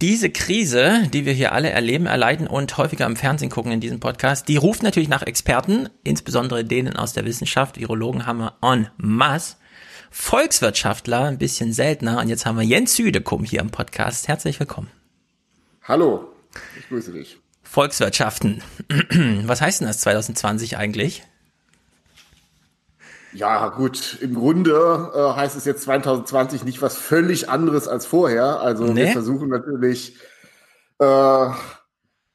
Diese Krise, die wir hier alle erleben, erleiden und häufiger im Fernsehen gucken in diesem Podcast, die ruft natürlich nach Experten, insbesondere denen aus der Wissenschaft. Virologen haben wir en masse. Volkswirtschaftler ein bisschen seltener. Und jetzt haben wir Jens Südekum hier im Podcast. Herzlich willkommen. Hallo, ich grüße dich. Volkswirtschaften. Was heißt denn das 2020 eigentlich? Ja, gut, im Grunde äh, heißt es jetzt 2020 nicht was völlig anderes als vorher. Also nee. wir versuchen natürlich äh,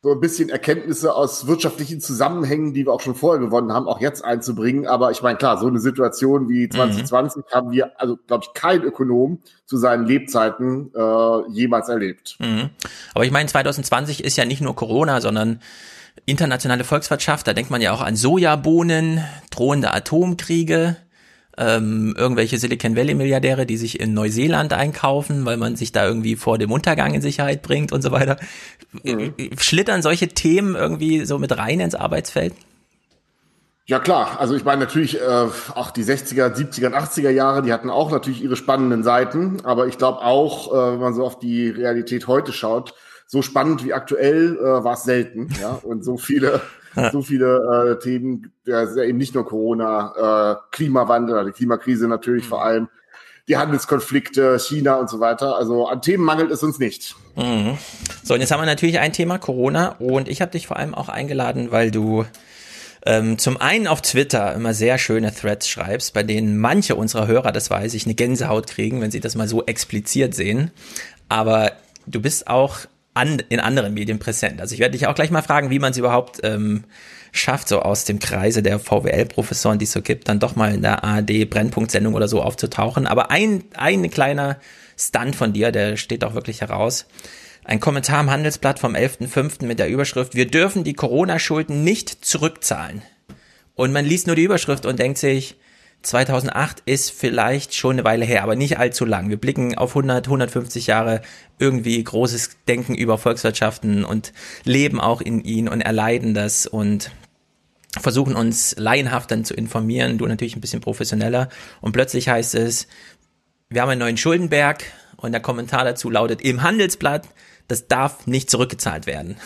so ein bisschen Erkenntnisse aus wirtschaftlichen Zusammenhängen, die wir auch schon vorher gewonnen haben, auch jetzt einzubringen. Aber ich meine, klar, so eine Situation wie 2020 mhm. haben wir, also glaube ich, kein Ökonom zu seinen Lebzeiten äh, jemals erlebt. Mhm. Aber ich meine, 2020 ist ja nicht nur Corona, sondern internationale Volkswirtschaft. Da denkt man ja auch an Sojabohnen, drohende Atomkriege ähm, irgendwelche Silicon Valley Milliardäre, die sich in Neuseeland einkaufen, weil man sich da irgendwie vor dem Untergang in Sicherheit bringt und so weiter. Mhm. Schlittern solche Themen irgendwie so mit rein ins Arbeitsfeld? Ja klar, also ich meine natürlich äh, auch die 60er, 70er und 80er Jahre, die hatten auch natürlich ihre spannenden Seiten, aber ich glaube auch, äh, wenn man so auf die Realität heute schaut, so spannend wie aktuell äh, war es selten, ja, und so viele so viele äh, Themen, ja, eben nicht nur Corona, äh, Klimawandel, die Klimakrise natürlich mhm. vor allem, die Handelskonflikte, China und so weiter. Also an Themen mangelt es uns nicht. Mhm. So, und jetzt haben wir natürlich ein Thema Corona und ich habe dich vor allem auch eingeladen, weil du ähm, zum einen auf Twitter immer sehr schöne Threads schreibst, bei denen manche unserer Hörer, das weiß ich, eine Gänsehaut kriegen, wenn sie das mal so expliziert sehen. Aber du bist auch an, in anderen Medien präsent. Also ich werde dich auch gleich mal fragen, wie man es überhaupt ähm, schafft, so aus dem Kreise der VWL-Professoren, die es so gibt, dann doch mal in der ARD-Brennpunkt-Sendung oder so aufzutauchen. Aber ein, ein kleiner Stunt von dir, der steht auch wirklich heraus. Ein Kommentar im Handelsblatt vom 11.05. mit der Überschrift, wir dürfen die Corona-Schulden nicht zurückzahlen. Und man liest nur die Überschrift und denkt sich, 2008 ist vielleicht schon eine Weile her, aber nicht allzu lang. Wir blicken auf 100, 150 Jahre irgendwie großes Denken über Volkswirtschaften und leben auch in ihnen und erleiden das und versuchen uns laienhaft dann zu informieren, du natürlich ein bisschen professioneller und plötzlich heißt es, wir haben einen neuen Schuldenberg und der Kommentar dazu lautet im Handelsblatt, das darf nicht zurückgezahlt werden.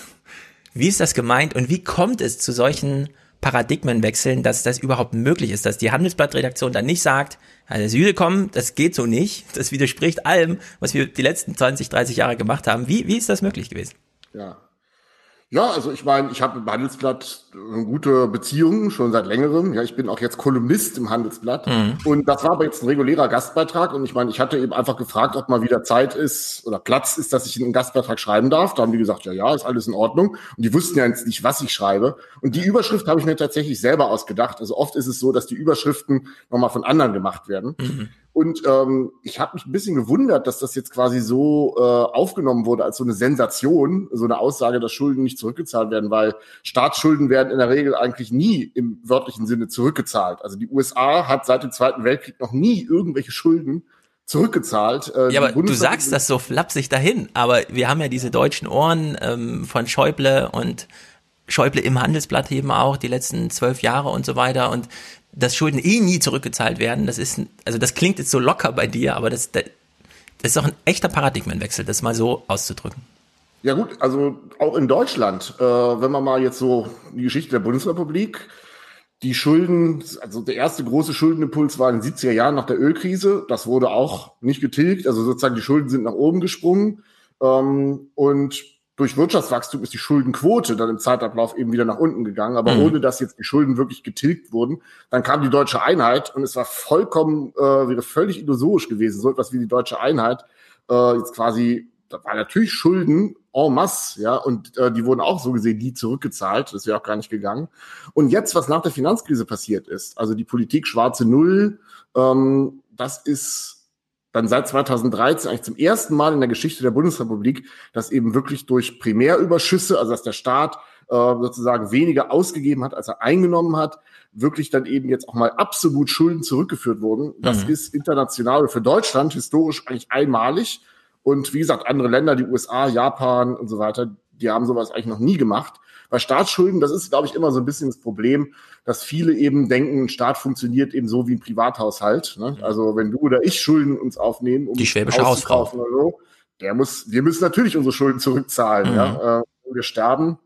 Wie ist das gemeint und wie kommt es zu solchen Paradigmen wechseln, dass das überhaupt möglich ist, dass die Handelsblattredaktion dann nicht sagt, also kommen, das geht so nicht, das widerspricht allem, was wir die letzten 20, 30 Jahre gemacht haben. Wie, wie ist das möglich gewesen? Ja, ja, also ich meine, ich habe im Handelsblatt eine gute Beziehung schon seit längerem. Ja, ich bin auch jetzt Kolumnist im Handelsblatt. Mhm. Und das war aber jetzt ein regulärer Gastbeitrag. Und ich meine, ich hatte eben einfach gefragt, ob mal wieder Zeit ist oder Platz ist, dass ich einen Gastbeitrag schreiben darf. Da haben die gesagt, ja, ja, ist alles in Ordnung. Und die wussten ja jetzt nicht, was ich schreibe. Und die Überschrift habe ich mir tatsächlich selber ausgedacht. Also oft ist es so, dass die Überschriften nochmal von anderen gemacht werden. Mhm. Und ähm, ich habe mich ein bisschen gewundert, dass das jetzt quasi so äh, aufgenommen wurde als so eine Sensation, so eine Aussage, dass Schulden nicht zurückgezahlt werden, weil Staatsschulden werden in der Regel eigentlich nie im wörtlichen Sinne zurückgezahlt. Also die USA hat seit dem Zweiten Weltkrieg noch nie irgendwelche Schulden zurückgezahlt. Äh, ja, aber du sagst das so flapsig dahin, aber wir haben ja diese deutschen Ohren ähm, von Schäuble und Schäuble im Handelsblatt eben auch die letzten zwölf Jahre und so weiter und dass Schulden eh nie zurückgezahlt werden, das ist, also das klingt jetzt so locker bei dir, aber das, das ist doch ein echter Paradigmenwechsel, das mal so auszudrücken. Ja gut, also auch in Deutschland, äh, wenn man mal jetzt so die Geschichte der Bundesrepublik, die Schulden, also der erste große Schuldenimpuls war in den 70er Jahren nach der Ölkrise, das wurde auch nicht getilgt, also sozusagen die Schulden sind nach oben gesprungen ähm, und durch Wirtschaftswachstum ist die Schuldenquote dann im Zeitablauf eben wieder nach unten gegangen, aber mhm. ohne dass jetzt die Schulden wirklich getilgt wurden. Dann kam die deutsche Einheit und es war vollkommen, äh, wäre völlig illusorisch gewesen, so etwas wie die deutsche Einheit äh, jetzt quasi, da war natürlich Schulden en masse, ja, und äh, die wurden auch so gesehen nie zurückgezahlt, das wäre auch gar nicht gegangen. Und jetzt, was nach der Finanzkrise passiert ist, also die Politik schwarze Null, ähm, das ist dann seit 2013 eigentlich zum ersten Mal in der Geschichte der Bundesrepublik, dass eben wirklich durch Primärüberschüsse, also dass der Staat äh, sozusagen weniger ausgegeben hat, als er eingenommen hat, wirklich dann eben jetzt auch mal absolut Schulden zurückgeführt wurden. Das mhm. ist international für Deutschland historisch eigentlich einmalig. Und wie gesagt, andere Länder, die USA, Japan und so weiter, die haben sowas eigentlich noch nie gemacht. Bei Staatsschulden, das ist, glaube ich, immer so ein bisschen das Problem, dass viele eben denken, ein Staat funktioniert eben so wie ein Privathaushalt. Ne? Also wenn du oder ich Schulden uns aufnehmen, um die schwäbische Hausfrau oder so, der muss, wir müssen natürlich unsere Schulden zurückzahlen. Mhm. Ja? Äh, wir sterben,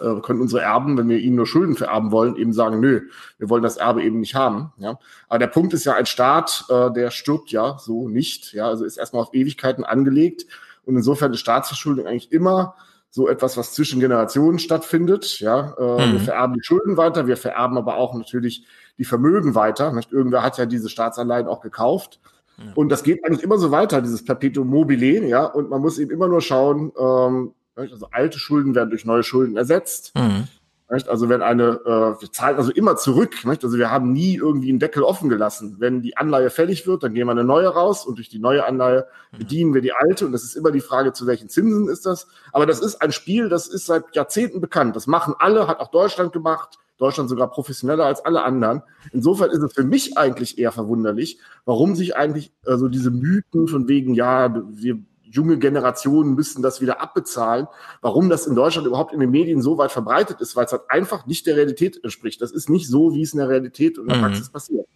äh, können unsere Erben, wenn wir ihnen nur Schulden vererben wollen, eben sagen, nö, wir wollen das Erbe eben nicht haben. Ja? Aber der Punkt ist ja, ein Staat, äh, der stirbt ja so nicht. Ja? Also ist erstmal auf Ewigkeiten angelegt. Und insofern ist Staatsverschuldung eigentlich immer so etwas, was zwischen Generationen stattfindet. Ja, äh, mhm. wir vererben die Schulden weiter, wir vererben aber auch natürlich die Vermögen weiter. Nicht? Irgendwer hat ja diese Staatsanleihen auch gekauft. Ja. Und das geht eigentlich immer so weiter, dieses Perpetuum mobile, ja. Und man muss eben immer nur schauen, ähm, also alte Schulden werden durch neue Schulden ersetzt. Mhm. Also wenn eine, äh, wir zahlen also immer zurück. Nicht? Also wir haben nie irgendwie einen Deckel offen gelassen. Wenn die Anleihe fällig wird, dann gehen wir eine neue raus und durch die neue Anleihe mhm. bedienen wir die alte. Und das ist immer die Frage, zu welchen Zinsen ist das. Aber das ist ein Spiel, das ist seit Jahrzehnten bekannt. Das machen alle, hat auch Deutschland gemacht. Deutschland sogar professioneller als alle anderen. Insofern ist es für mich eigentlich eher verwunderlich, warum sich eigentlich also diese Mythen von wegen, ja, wir junge Generationen müssen das wieder abbezahlen. Warum das in Deutschland überhaupt in den Medien so weit verbreitet ist, weil es halt einfach nicht der Realität entspricht. Das ist nicht so, wie es in der Realität und in der mhm. Praxis passiert.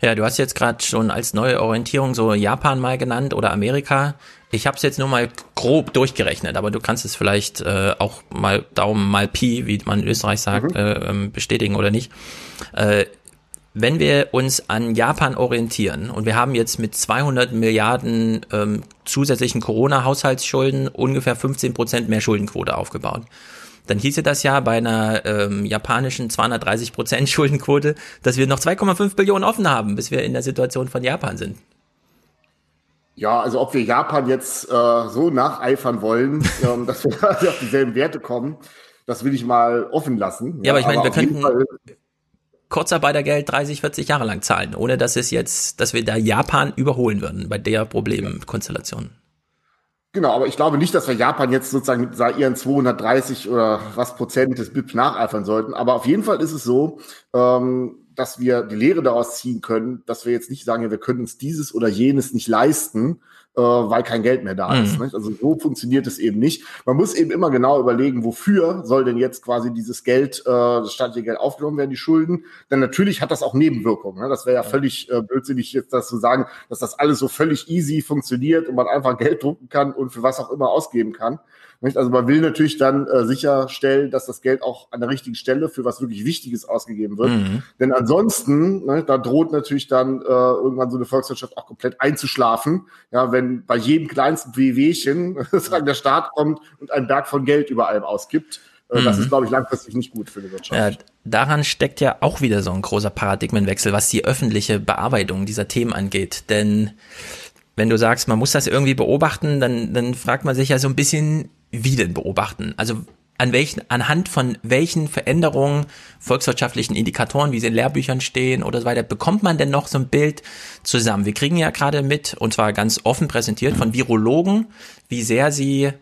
Ja, du hast jetzt gerade schon als neue Orientierung so Japan mal genannt oder Amerika. Ich habe es jetzt nur mal grob durchgerechnet, aber du kannst es vielleicht äh, auch mal Daumen mal Pi, wie man in Österreich sagt, mhm. äh, ähm, bestätigen oder nicht. Äh, wenn wir uns an Japan orientieren und wir haben jetzt mit 200 Milliarden ähm, zusätzlichen Corona-Haushaltsschulden ungefähr 15 Prozent mehr Schuldenquote aufgebaut. Dann hieße das ja bei einer ähm, japanischen 230 Prozent Schuldenquote, dass wir noch 2,5 Billionen offen haben, bis wir in der Situation von Japan sind. Ja, also ob wir Japan jetzt äh, so nacheifern wollen, ähm, dass wir auf dieselben Werte kommen, das will ich mal offen lassen. Ja, ja aber ich meine, wir könnten, Kurzarbeitergeld 30, 40 Jahre lang zahlen, ohne dass es jetzt, dass wir da Japan überholen würden bei der Problemkonstellation. Genau, aber ich glaube nicht, dass wir Japan jetzt sozusagen mit ihren 230 oder was Prozent des BIP nacheifern sollten. Aber auf jeden Fall ist es so, ähm, dass wir die Lehre daraus ziehen können, dass wir jetzt nicht sagen, wir können uns dieses oder jenes nicht leisten, äh, weil kein Geld mehr da ist. Mhm. Also so funktioniert es eben nicht. Man muss eben immer genau überlegen, wofür soll denn jetzt quasi dieses Geld, äh, das staatliche Geld aufgenommen werden, die Schulden. Denn natürlich hat das auch Nebenwirkungen. Ne? Das wäre ja völlig äh, blödsinnig, jetzt das zu sagen, dass das alles so völlig easy funktioniert und man einfach Geld drucken kann und für was auch immer ausgeben kann. Also man will natürlich dann äh, sicherstellen, dass das Geld auch an der richtigen Stelle für was wirklich Wichtiges ausgegeben wird. Mhm. Denn ansonsten, ne, da droht natürlich dann äh, irgendwann so eine Volkswirtschaft auch komplett einzuschlafen. Ja, wenn bei jedem kleinsten Wehwehchen sagen, der Staat kommt und einen Berg von Geld über allem ausgibt. Äh, das ist, mhm. glaube ich, langfristig nicht gut für die Wirtschaft. Ja, daran steckt ja auch wieder so ein großer Paradigmenwechsel, was die öffentliche Bearbeitung dieser Themen angeht. Denn wenn du sagst, man muss das irgendwie beobachten, dann, dann fragt man sich ja so ein bisschen, wie denn beobachten? Also an welchen, anhand von welchen Veränderungen, volkswirtschaftlichen Indikatoren, wie sie in Lehrbüchern stehen oder so weiter, bekommt man denn noch so ein Bild zusammen? Wir kriegen ja gerade mit, und zwar ganz offen präsentiert von Virologen, wie sehr sie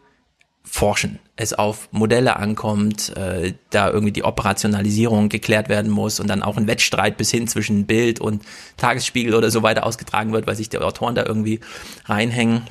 forschen, es auf Modelle ankommt, äh, da irgendwie die Operationalisierung geklärt werden muss und dann auch ein Wettstreit bis hin zwischen Bild und Tagesspiegel oder so weiter ausgetragen wird, weil sich die Autoren da irgendwie reinhängen.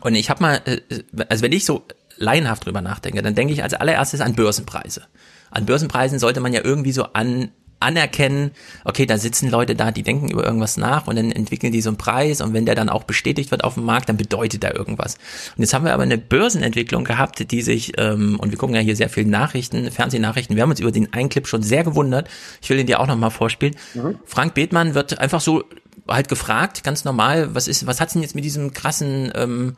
Und ich habe mal, äh, also wenn ich so laienhaft drüber nachdenke, dann denke ich als allererstes an Börsenpreise. An Börsenpreisen sollte man ja irgendwie so an anerkennen, okay, da sitzen Leute da, die denken über irgendwas nach und dann entwickeln die so einen Preis und wenn der dann auch bestätigt wird auf dem Markt, dann bedeutet da irgendwas. Und jetzt haben wir aber eine Börsenentwicklung gehabt, die sich, ähm, und wir gucken ja hier sehr viele Nachrichten, Fernsehnachrichten, wir haben uns über den einen Clip schon sehr gewundert, ich will ihn dir auch nochmal vorspielen. Mhm. Frank Bethmann wird einfach so halt gefragt, ganz normal, was ist, was hat's denn jetzt mit diesem krassen ähm,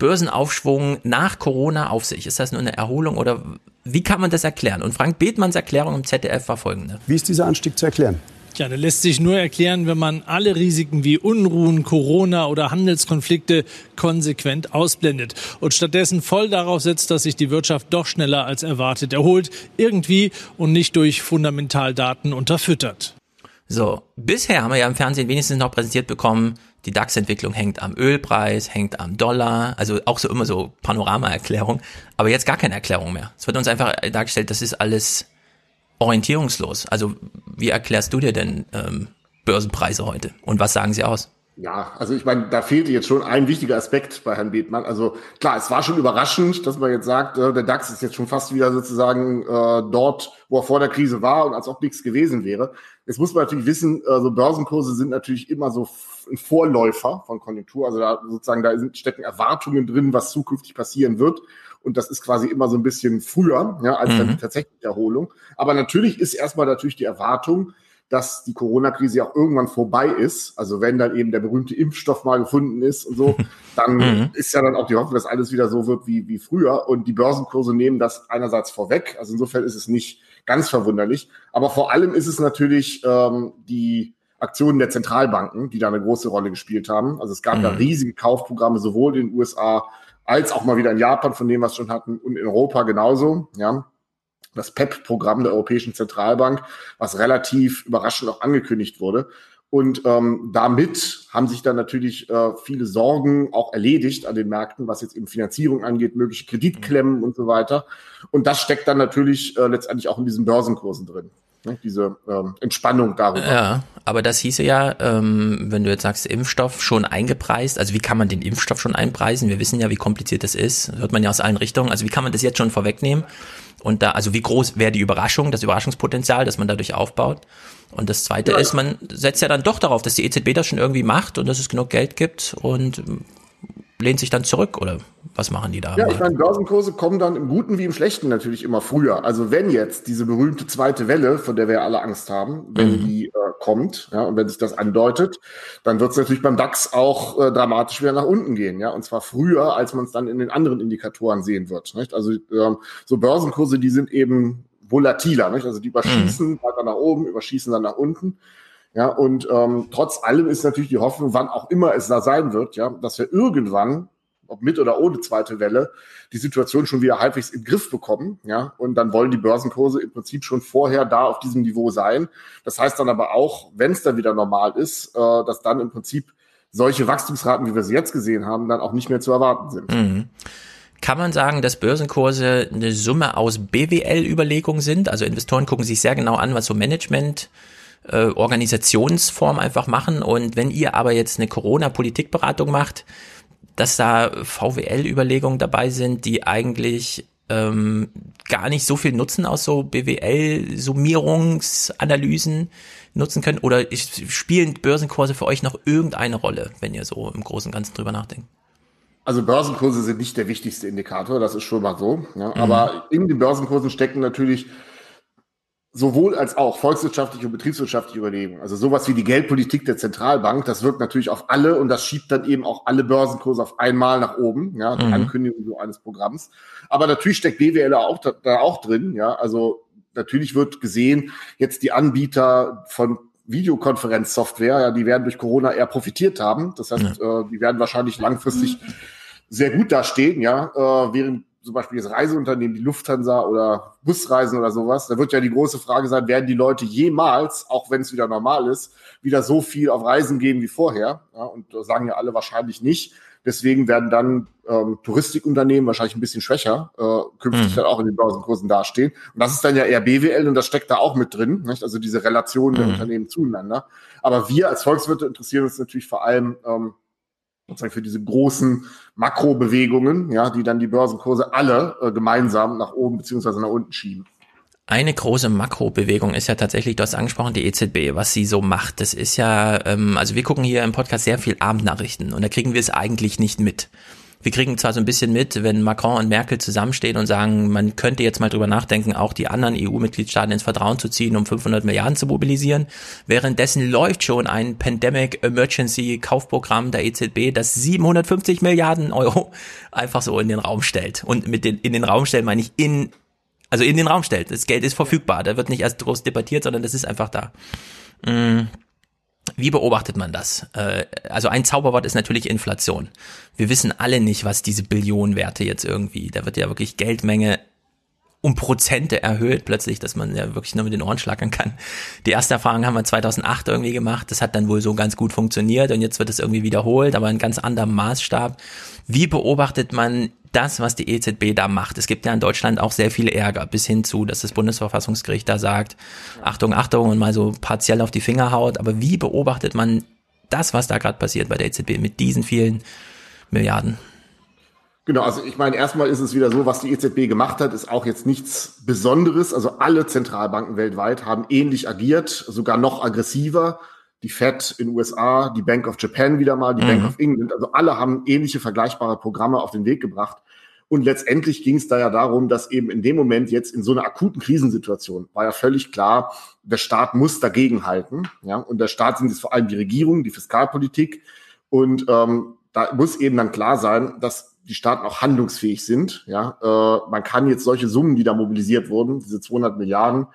Börsenaufschwung nach Corona auf sich? Ist das nur eine Erholung oder wie kann man das erklären? Und Frank Bethmanns Erklärung im ZDF war folgende. Wie ist dieser Anstieg zu erklären? Ja, der lässt sich nur erklären, wenn man alle Risiken wie Unruhen, Corona oder Handelskonflikte konsequent ausblendet und stattdessen voll darauf setzt, dass sich die Wirtschaft doch schneller als erwartet erholt, irgendwie und nicht durch Fundamentaldaten unterfüttert. So, bisher haben wir ja im Fernsehen wenigstens noch präsentiert bekommen, die DAX-Entwicklung hängt am Ölpreis, hängt am Dollar, also auch so immer so Panorama-Erklärung, aber jetzt gar keine Erklärung mehr. Es wird uns einfach dargestellt, das ist alles orientierungslos. Also wie erklärst du dir denn ähm, Börsenpreise heute und was sagen sie aus? Ja, also ich meine, da fehlte jetzt schon ein wichtiger Aspekt bei Herrn Bethmann. Also klar, es war schon überraschend, dass man jetzt sagt, äh, der DAX ist jetzt schon fast wieder sozusagen äh, dort, wo er vor der Krise war und als ob nichts gewesen wäre. Jetzt muss man natürlich wissen, äh, so Börsenkurse sind natürlich immer so ein Vorläufer von Konjunktur. Also da sozusagen, da sind, stecken Erwartungen drin, was zukünftig passieren wird. Und das ist quasi immer so ein bisschen früher, ja, als mhm. dann die tatsächliche Erholung. Aber natürlich ist erstmal natürlich die Erwartung, dass die Corona-Krise ja auch irgendwann vorbei ist. Also wenn dann eben der berühmte Impfstoff mal gefunden ist und so, dann mhm. ist ja dann auch die Hoffnung, dass alles wieder so wird wie, wie früher. Und die Börsenkurse nehmen das einerseits vorweg. Also insofern ist es nicht ganz verwunderlich. Aber vor allem ist es natürlich ähm, die Aktionen der Zentralbanken, die da eine große Rolle gespielt haben. Also es gab mhm. da riesige Kaufprogramme sowohl in den USA als auch mal wieder in Japan, von dem wir es schon hatten, und in Europa genauso. Ja, das PEP-Programm der Europäischen Zentralbank, was relativ überraschend auch angekündigt wurde. Und ähm, damit haben sich dann natürlich äh, viele Sorgen auch erledigt an den Märkten, was jetzt eben Finanzierung angeht, mögliche Kreditklemmen mhm. und so weiter. Und das steckt dann natürlich äh, letztendlich auch in diesen Börsenkursen drin. Ne? Diese ähm, Entspannung darüber. Ja, aber das hieße ja, ähm, wenn du jetzt sagst, Impfstoff schon eingepreist, also wie kann man den Impfstoff schon einpreisen? Wir wissen ja, wie kompliziert das ist. hört man ja aus allen Richtungen. Also wie kann man das jetzt schon vorwegnehmen? Und da, also wie groß wäre die Überraschung, das Überraschungspotenzial, das man dadurch aufbaut? Und das zweite ja. ist, man setzt ja dann doch darauf, dass die EZB das schon irgendwie macht und dass es genug Geld gibt und lehnt sich dann zurück oder was machen die da? Ja, ich meine, Börsenkurse kommen dann im Guten wie im Schlechten natürlich immer früher. Also wenn jetzt diese berühmte zweite Welle, von der wir alle Angst haben, wenn mhm. die äh, kommt, ja, und wenn sich das andeutet, dann wird es natürlich beim DAX auch äh, dramatisch wieder nach unten gehen, ja, und zwar früher, als man es dann in den anderen Indikatoren sehen wird. Nicht? Also ähm, so Börsenkurse, die sind eben volatiler, nicht? also die überschießen mhm. weiter nach oben, überschießen dann nach unten. Ja, und ähm, trotz allem ist natürlich die Hoffnung, wann auch immer es da sein wird, ja, dass wir irgendwann, ob mit oder ohne zweite Welle, die Situation schon wieder halbwegs im Griff bekommen, ja, und dann wollen die Börsenkurse im Prinzip schon vorher da auf diesem Niveau sein. Das heißt dann aber auch, wenn es dann wieder normal ist, äh, dass dann im Prinzip solche Wachstumsraten, wie wir sie jetzt gesehen haben, dann auch nicht mehr zu erwarten sind. Mhm. Kann man sagen, dass Börsenkurse eine Summe aus BWL-Überlegungen sind? Also Investoren gucken sich sehr genau an, was so Management äh, Organisationsform einfach machen. Und wenn ihr aber jetzt eine Corona-Politikberatung macht, dass da VWL-Überlegungen dabei sind, die eigentlich ähm, gar nicht so viel Nutzen aus so BWL-Summierungsanalysen nutzen können? Oder spielen Börsenkurse für euch noch irgendeine Rolle, wenn ihr so im Großen und Ganzen drüber nachdenkt? Also Börsenkurse sind nicht der wichtigste Indikator, das ist schon mal so. Ja. Mhm. Aber in den Börsenkursen stecken natürlich sowohl als auch volkswirtschaftliche und betriebswirtschaftliche Überlegungen. Also sowas wie die Geldpolitik der Zentralbank, das wirkt natürlich auf alle und das schiebt dann eben auch alle Börsenkurse auf einmal nach oben, ja, die mhm. Ankündigung so eines Programms. Aber natürlich steckt BWL auch da, da auch drin, ja, also natürlich wird gesehen, jetzt die Anbieter von Videokonferenzsoftware, ja, die werden durch Corona eher profitiert haben. Das heißt, ja. äh, die werden wahrscheinlich langfristig sehr gut dastehen, ja, äh, während zum Beispiel das Reiseunternehmen, die Lufthansa oder Busreisen oder sowas, da wird ja die große Frage sein, werden die Leute jemals, auch wenn es wieder normal ist, wieder so viel auf Reisen gehen wie vorher? Ja, und da sagen ja alle wahrscheinlich nicht. Deswegen werden dann ähm, Touristikunternehmen wahrscheinlich ein bisschen schwächer äh, künftig mhm. dann auch in den Börsenkursen dastehen. Und das ist dann ja eher BWL und das steckt da auch mit drin, nicht? also diese Relation der mhm. Unternehmen zueinander. Aber wir als Volkswirte interessieren uns natürlich vor allem ähm, sozusagen für diese großen Makrobewegungen, ja, die dann die Börsenkurse alle äh, gemeinsam nach oben beziehungsweise nach unten schieben. Eine große Makrobewegung ist ja tatsächlich, du hast angesprochen, die EZB, was sie so macht. Das ist ja, ähm, also wir gucken hier im Podcast sehr viel Abendnachrichten und da kriegen wir es eigentlich nicht mit wir kriegen zwar so ein bisschen mit, wenn Macron und Merkel zusammenstehen und sagen, man könnte jetzt mal drüber nachdenken, auch die anderen EU-Mitgliedstaaten ins Vertrauen zu ziehen, um 500 Milliarden zu mobilisieren. Währenddessen läuft schon ein Pandemic Emergency Kaufprogramm der EZB, das 750 Milliarden Euro einfach so in den Raum stellt. Und mit den, in den Raum stellen meine ich in, also in den Raum stellt. Das Geld ist verfügbar. Da wird nicht erst groß debattiert, sondern das ist einfach da. Mm. Wie beobachtet man das? Äh, also ein Zauberwort ist natürlich Inflation. Wir wissen alle nicht, was diese Billionenwerte jetzt irgendwie, da wird ja wirklich Geldmenge um Prozente erhöht plötzlich, dass man ja wirklich nur mit den Ohren schlackern kann. Die erste Erfahrung haben wir 2008 irgendwie gemacht. Das hat dann wohl so ganz gut funktioniert und jetzt wird es irgendwie wiederholt, aber in ganz anderem Maßstab. Wie beobachtet man das, was die EZB da macht? Es gibt ja in Deutschland auch sehr viel Ärger, bis hin zu, dass das Bundesverfassungsgericht da sagt, Achtung, Achtung und mal so partiell auf die Finger haut. Aber wie beobachtet man das, was da gerade passiert bei der EZB mit diesen vielen Milliarden. Genau, also ich meine, erstmal ist es wieder so, was die EZB gemacht hat, ist auch jetzt nichts Besonderes. Also alle Zentralbanken weltweit haben ähnlich agiert, sogar noch aggressiver. Die Fed in den USA, die Bank of Japan wieder mal, die mhm. Bank of England, also alle haben ähnliche vergleichbare Programme auf den Weg gebracht. Und letztendlich ging es da ja darum, dass eben in dem Moment jetzt in so einer akuten Krisensituation war ja völlig klar, der Staat muss dagegenhalten. Ja, und der Staat sind es vor allem die Regierung, die Fiskalpolitik. Und ähm, da muss eben dann klar sein, dass die Staaten auch handlungsfähig sind. Ja, äh, man kann jetzt solche Summen, die da mobilisiert wurden, diese 200 Milliarden,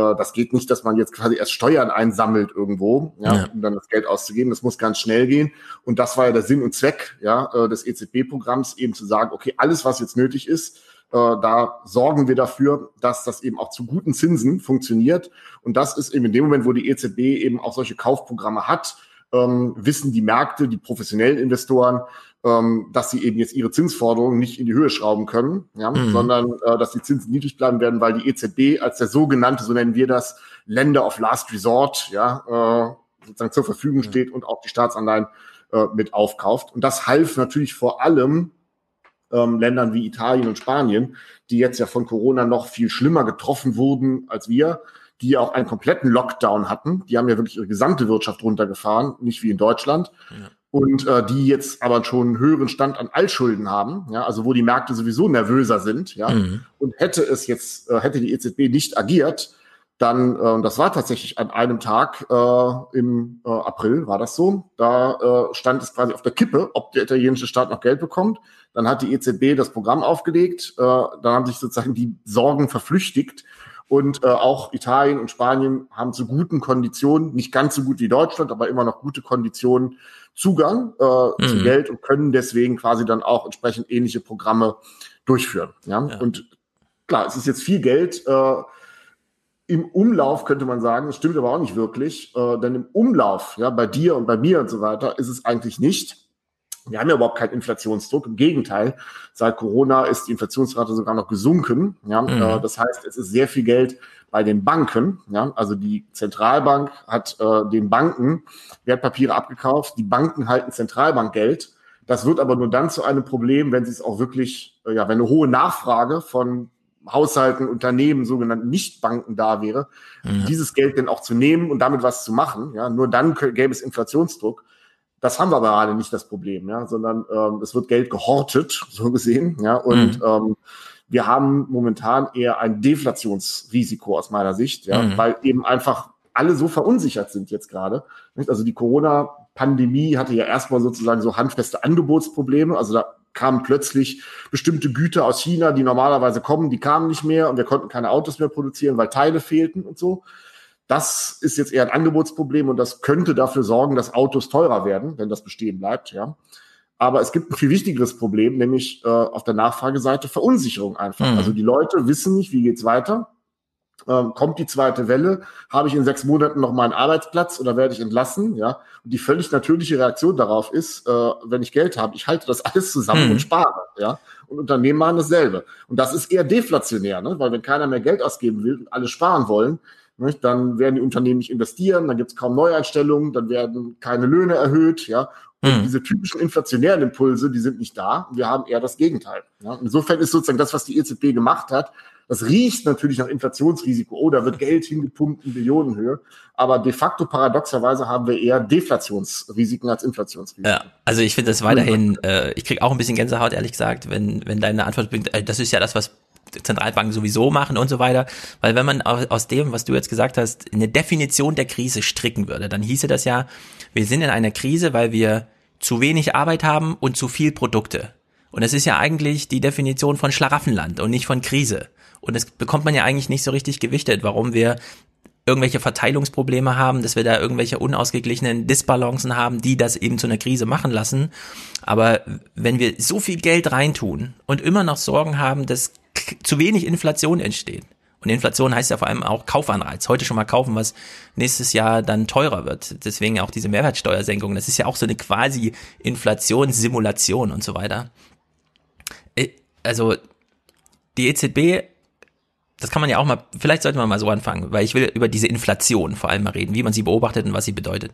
das geht nicht, dass man jetzt quasi erst Steuern einsammelt irgendwo, ja, ja, um dann das Geld auszugeben. Das muss ganz schnell gehen. Und das war ja der Sinn und Zweck ja, äh, des EZB-Programms, eben zu sagen, okay, alles, was jetzt nötig ist, äh, da sorgen wir dafür, dass das eben auch zu guten Zinsen funktioniert. Und das ist eben in dem Moment, wo die EZB eben auch solche Kaufprogramme hat, ähm, wissen die Märkte, die professionellen Investoren, ähm, dass sie eben jetzt ihre Zinsforderungen nicht in die Höhe schrauben können, ja, mhm. sondern äh, dass die Zinsen niedrig bleiben werden, weil die EZB als der sogenannte, so nennen wir das, Länder of Last Resort, ja, äh, sozusagen zur Verfügung steht und auch die Staatsanleihen äh, mit aufkauft. Und das half natürlich vor allem ähm, Ländern wie Italien und Spanien, die jetzt ja von Corona noch viel schlimmer getroffen wurden als wir, die ja auch einen kompletten Lockdown hatten. Die haben ja wirklich ihre gesamte Wirtschaft runtergefahren, nicht wie in Deutschland. Ja und äh, die jetzt aber schon einen höheren Stand an Altschulden haben, ja, also wo die Märkte sowieso nervöser sind, ja, mhm. und hätte es jetzt, äh, hätte die EZB nicht agiert, dann, äh, und das war tatsächlich an einem Tag äh, im äh, April, war das so, da äh, stand es quasi auf der Kippe, ob der italienische Staat noch Geld bekommt. Dann hat die EZB das Programm aufgelegt, äh, dann haben sich sozusagen die Sorgen verflüchtigt und äh, auch Italien und Spanien haben zu guten Konditionen, nicht ganz so gut wie Deutschland, aber immer noch gute Konditionen Zugang äh, mhm. zu Geld und können deswegen quasi dann auch entsprechend ähnliche Programme durchführen. Ja? ja. Und klar, es ist jetzt viel Geld äh, im Umlauf, könnte man sagen. Das stimmt aber auch nicht wirklich, äh, denn im Umlauf, ja, bei dir und bei mir und so weiter, ist es eigentlich nicht. Wir haben ja überhaupt keinen Inflationsdruck. Im Gegenteil, seit Corona ist die Inflationsrate sogar noch gesunken. Ja, mhm. äh, das heißt, es ist sehr viel Geld bei den Banken. Ja, also die Zentralbank hat äh, den Banken Wertpapiere abgekauft. Die Banken halten Zentralbankgeld. Das wird aber nur dann zu einem Problem, wenn sie es auch wirklich, äh, ja, wenn eine hohe Nachfrage von Haushalten, Unternehmen, sogenannten Nichtbanken da wäre, mhm. dieses Geld denn auch zu nehmen und damit was zu machen. Ja, nur dann gäbe es Inflationsdruck. Das haben wir aber gerade nicht das Problem, ja, sondern ähm, es wird Geld gehortet, so gesehen, ja, und mhm. ähm, wir haben momentan eher ein Deflationsrisiko aus meiner Sicht, ja, mhm. weil eben einfach alle so verunsichert sind jetzt gerade. Also die Corona-Pandemie hatte ja erstmal sozusagen so handfeste Angebotsprobleme. Also da kamen plötzlich bestimmte Güter aus China, die normalerweise kommen, die kamen nicht mehr und wir konnten keine Autos mehr produzieren, weil Teile fehlten und so. Das ist jetzt eher ein Angebotsproblem und das könnte dafür sorgen, dass Autos teurer werden, wenn das bestehen bleibt, ja. Aber es gibt ein viel wichtigeres Problem, nämlich äh, auf der Nachfrageseite Verunsicherung einfach. Mhm. Also die Leute wissen nicht, wie geht's weiter. Ähm, kommt die zweite Welle? Habe ich in sechs Monaten noch meinen Arbeitsplatz oder werde ich entlassen? Ja. Und die völlig natürliche Reaktion darauf ist, äh, wenn ich Geld habe, ich halte das alles zusammen mhm. und spare. Ja. Und Unternehmen machen dasselbe. Und das ist eher deflationär, ne? weil wenn keiner mehr Geld ausgeben will und alle sparen wollen, nicht? Dann werden die Unternehmen nicht investieren, dann gibt es kaum Neueinstellungen, dann werden keine Löhne erhöht, ja. Und mhm. diese typischen inflationären Impulse, die sind nicht da. Wir haben eher das Gegenteil. Ja? Insofern ist sozusagen das, was die EZB gemacht hat, das riecht natürlich nach Inflationsrisiko. Oh, da wird Geld hingepumpt in Billionenhöhe. Aber de facto paradoxerweise haben wir eher Deflationsrisiken als Inflationsrisiken. Ja, also ich finde das weiterhin, äh, ich kriege auch ein bisschen Gänsehaut, ehrlich gesagt, wenn, wenn deine Antwort bringt, äh, das ist ja das, was Zentralbanken sowieso machen und so weiter. Weil wenn man aus dem, was du jetzt gesagt hast, eine Definition der Krise stricken würde, dann hieße das ja, wir sind in einer Krise, weil wir zu wenig Arbeit haben und zu viel Produkte. Und das ist ja eigentlich die Definition von Schlaraffenland und nicht von Krise. Und das bekommt man ja eigentlich nicht so richtig gewichtet, warum wir irgendwelche Verteilungsprobleme haben, dass wir da irgendwelche unausgeglichenen Disbalancen haben, die das eben zu einer Krise machen lassen. Aber wenn wir so viel Geld reintun und immer noch Sorgen haben, dass zu wenig Inflation entsteht. Und Inflation heißt ja vor allem auch Kaufanreiz. Heute schon mal kaufen, was nächstes Jahr dann teurer wird. Deswegen auch diese Mehrwertsteuersenkung. Das ist ja auch so eine quasi Inflationssimulation und so weiter. Äh, also die EZB, das kann man ja auch mal, vielleicht sollte man mal so anfangen, weil ich will über diese Inflation vor allem mal reden, wie man sie beobachtet und was sie bedeutet.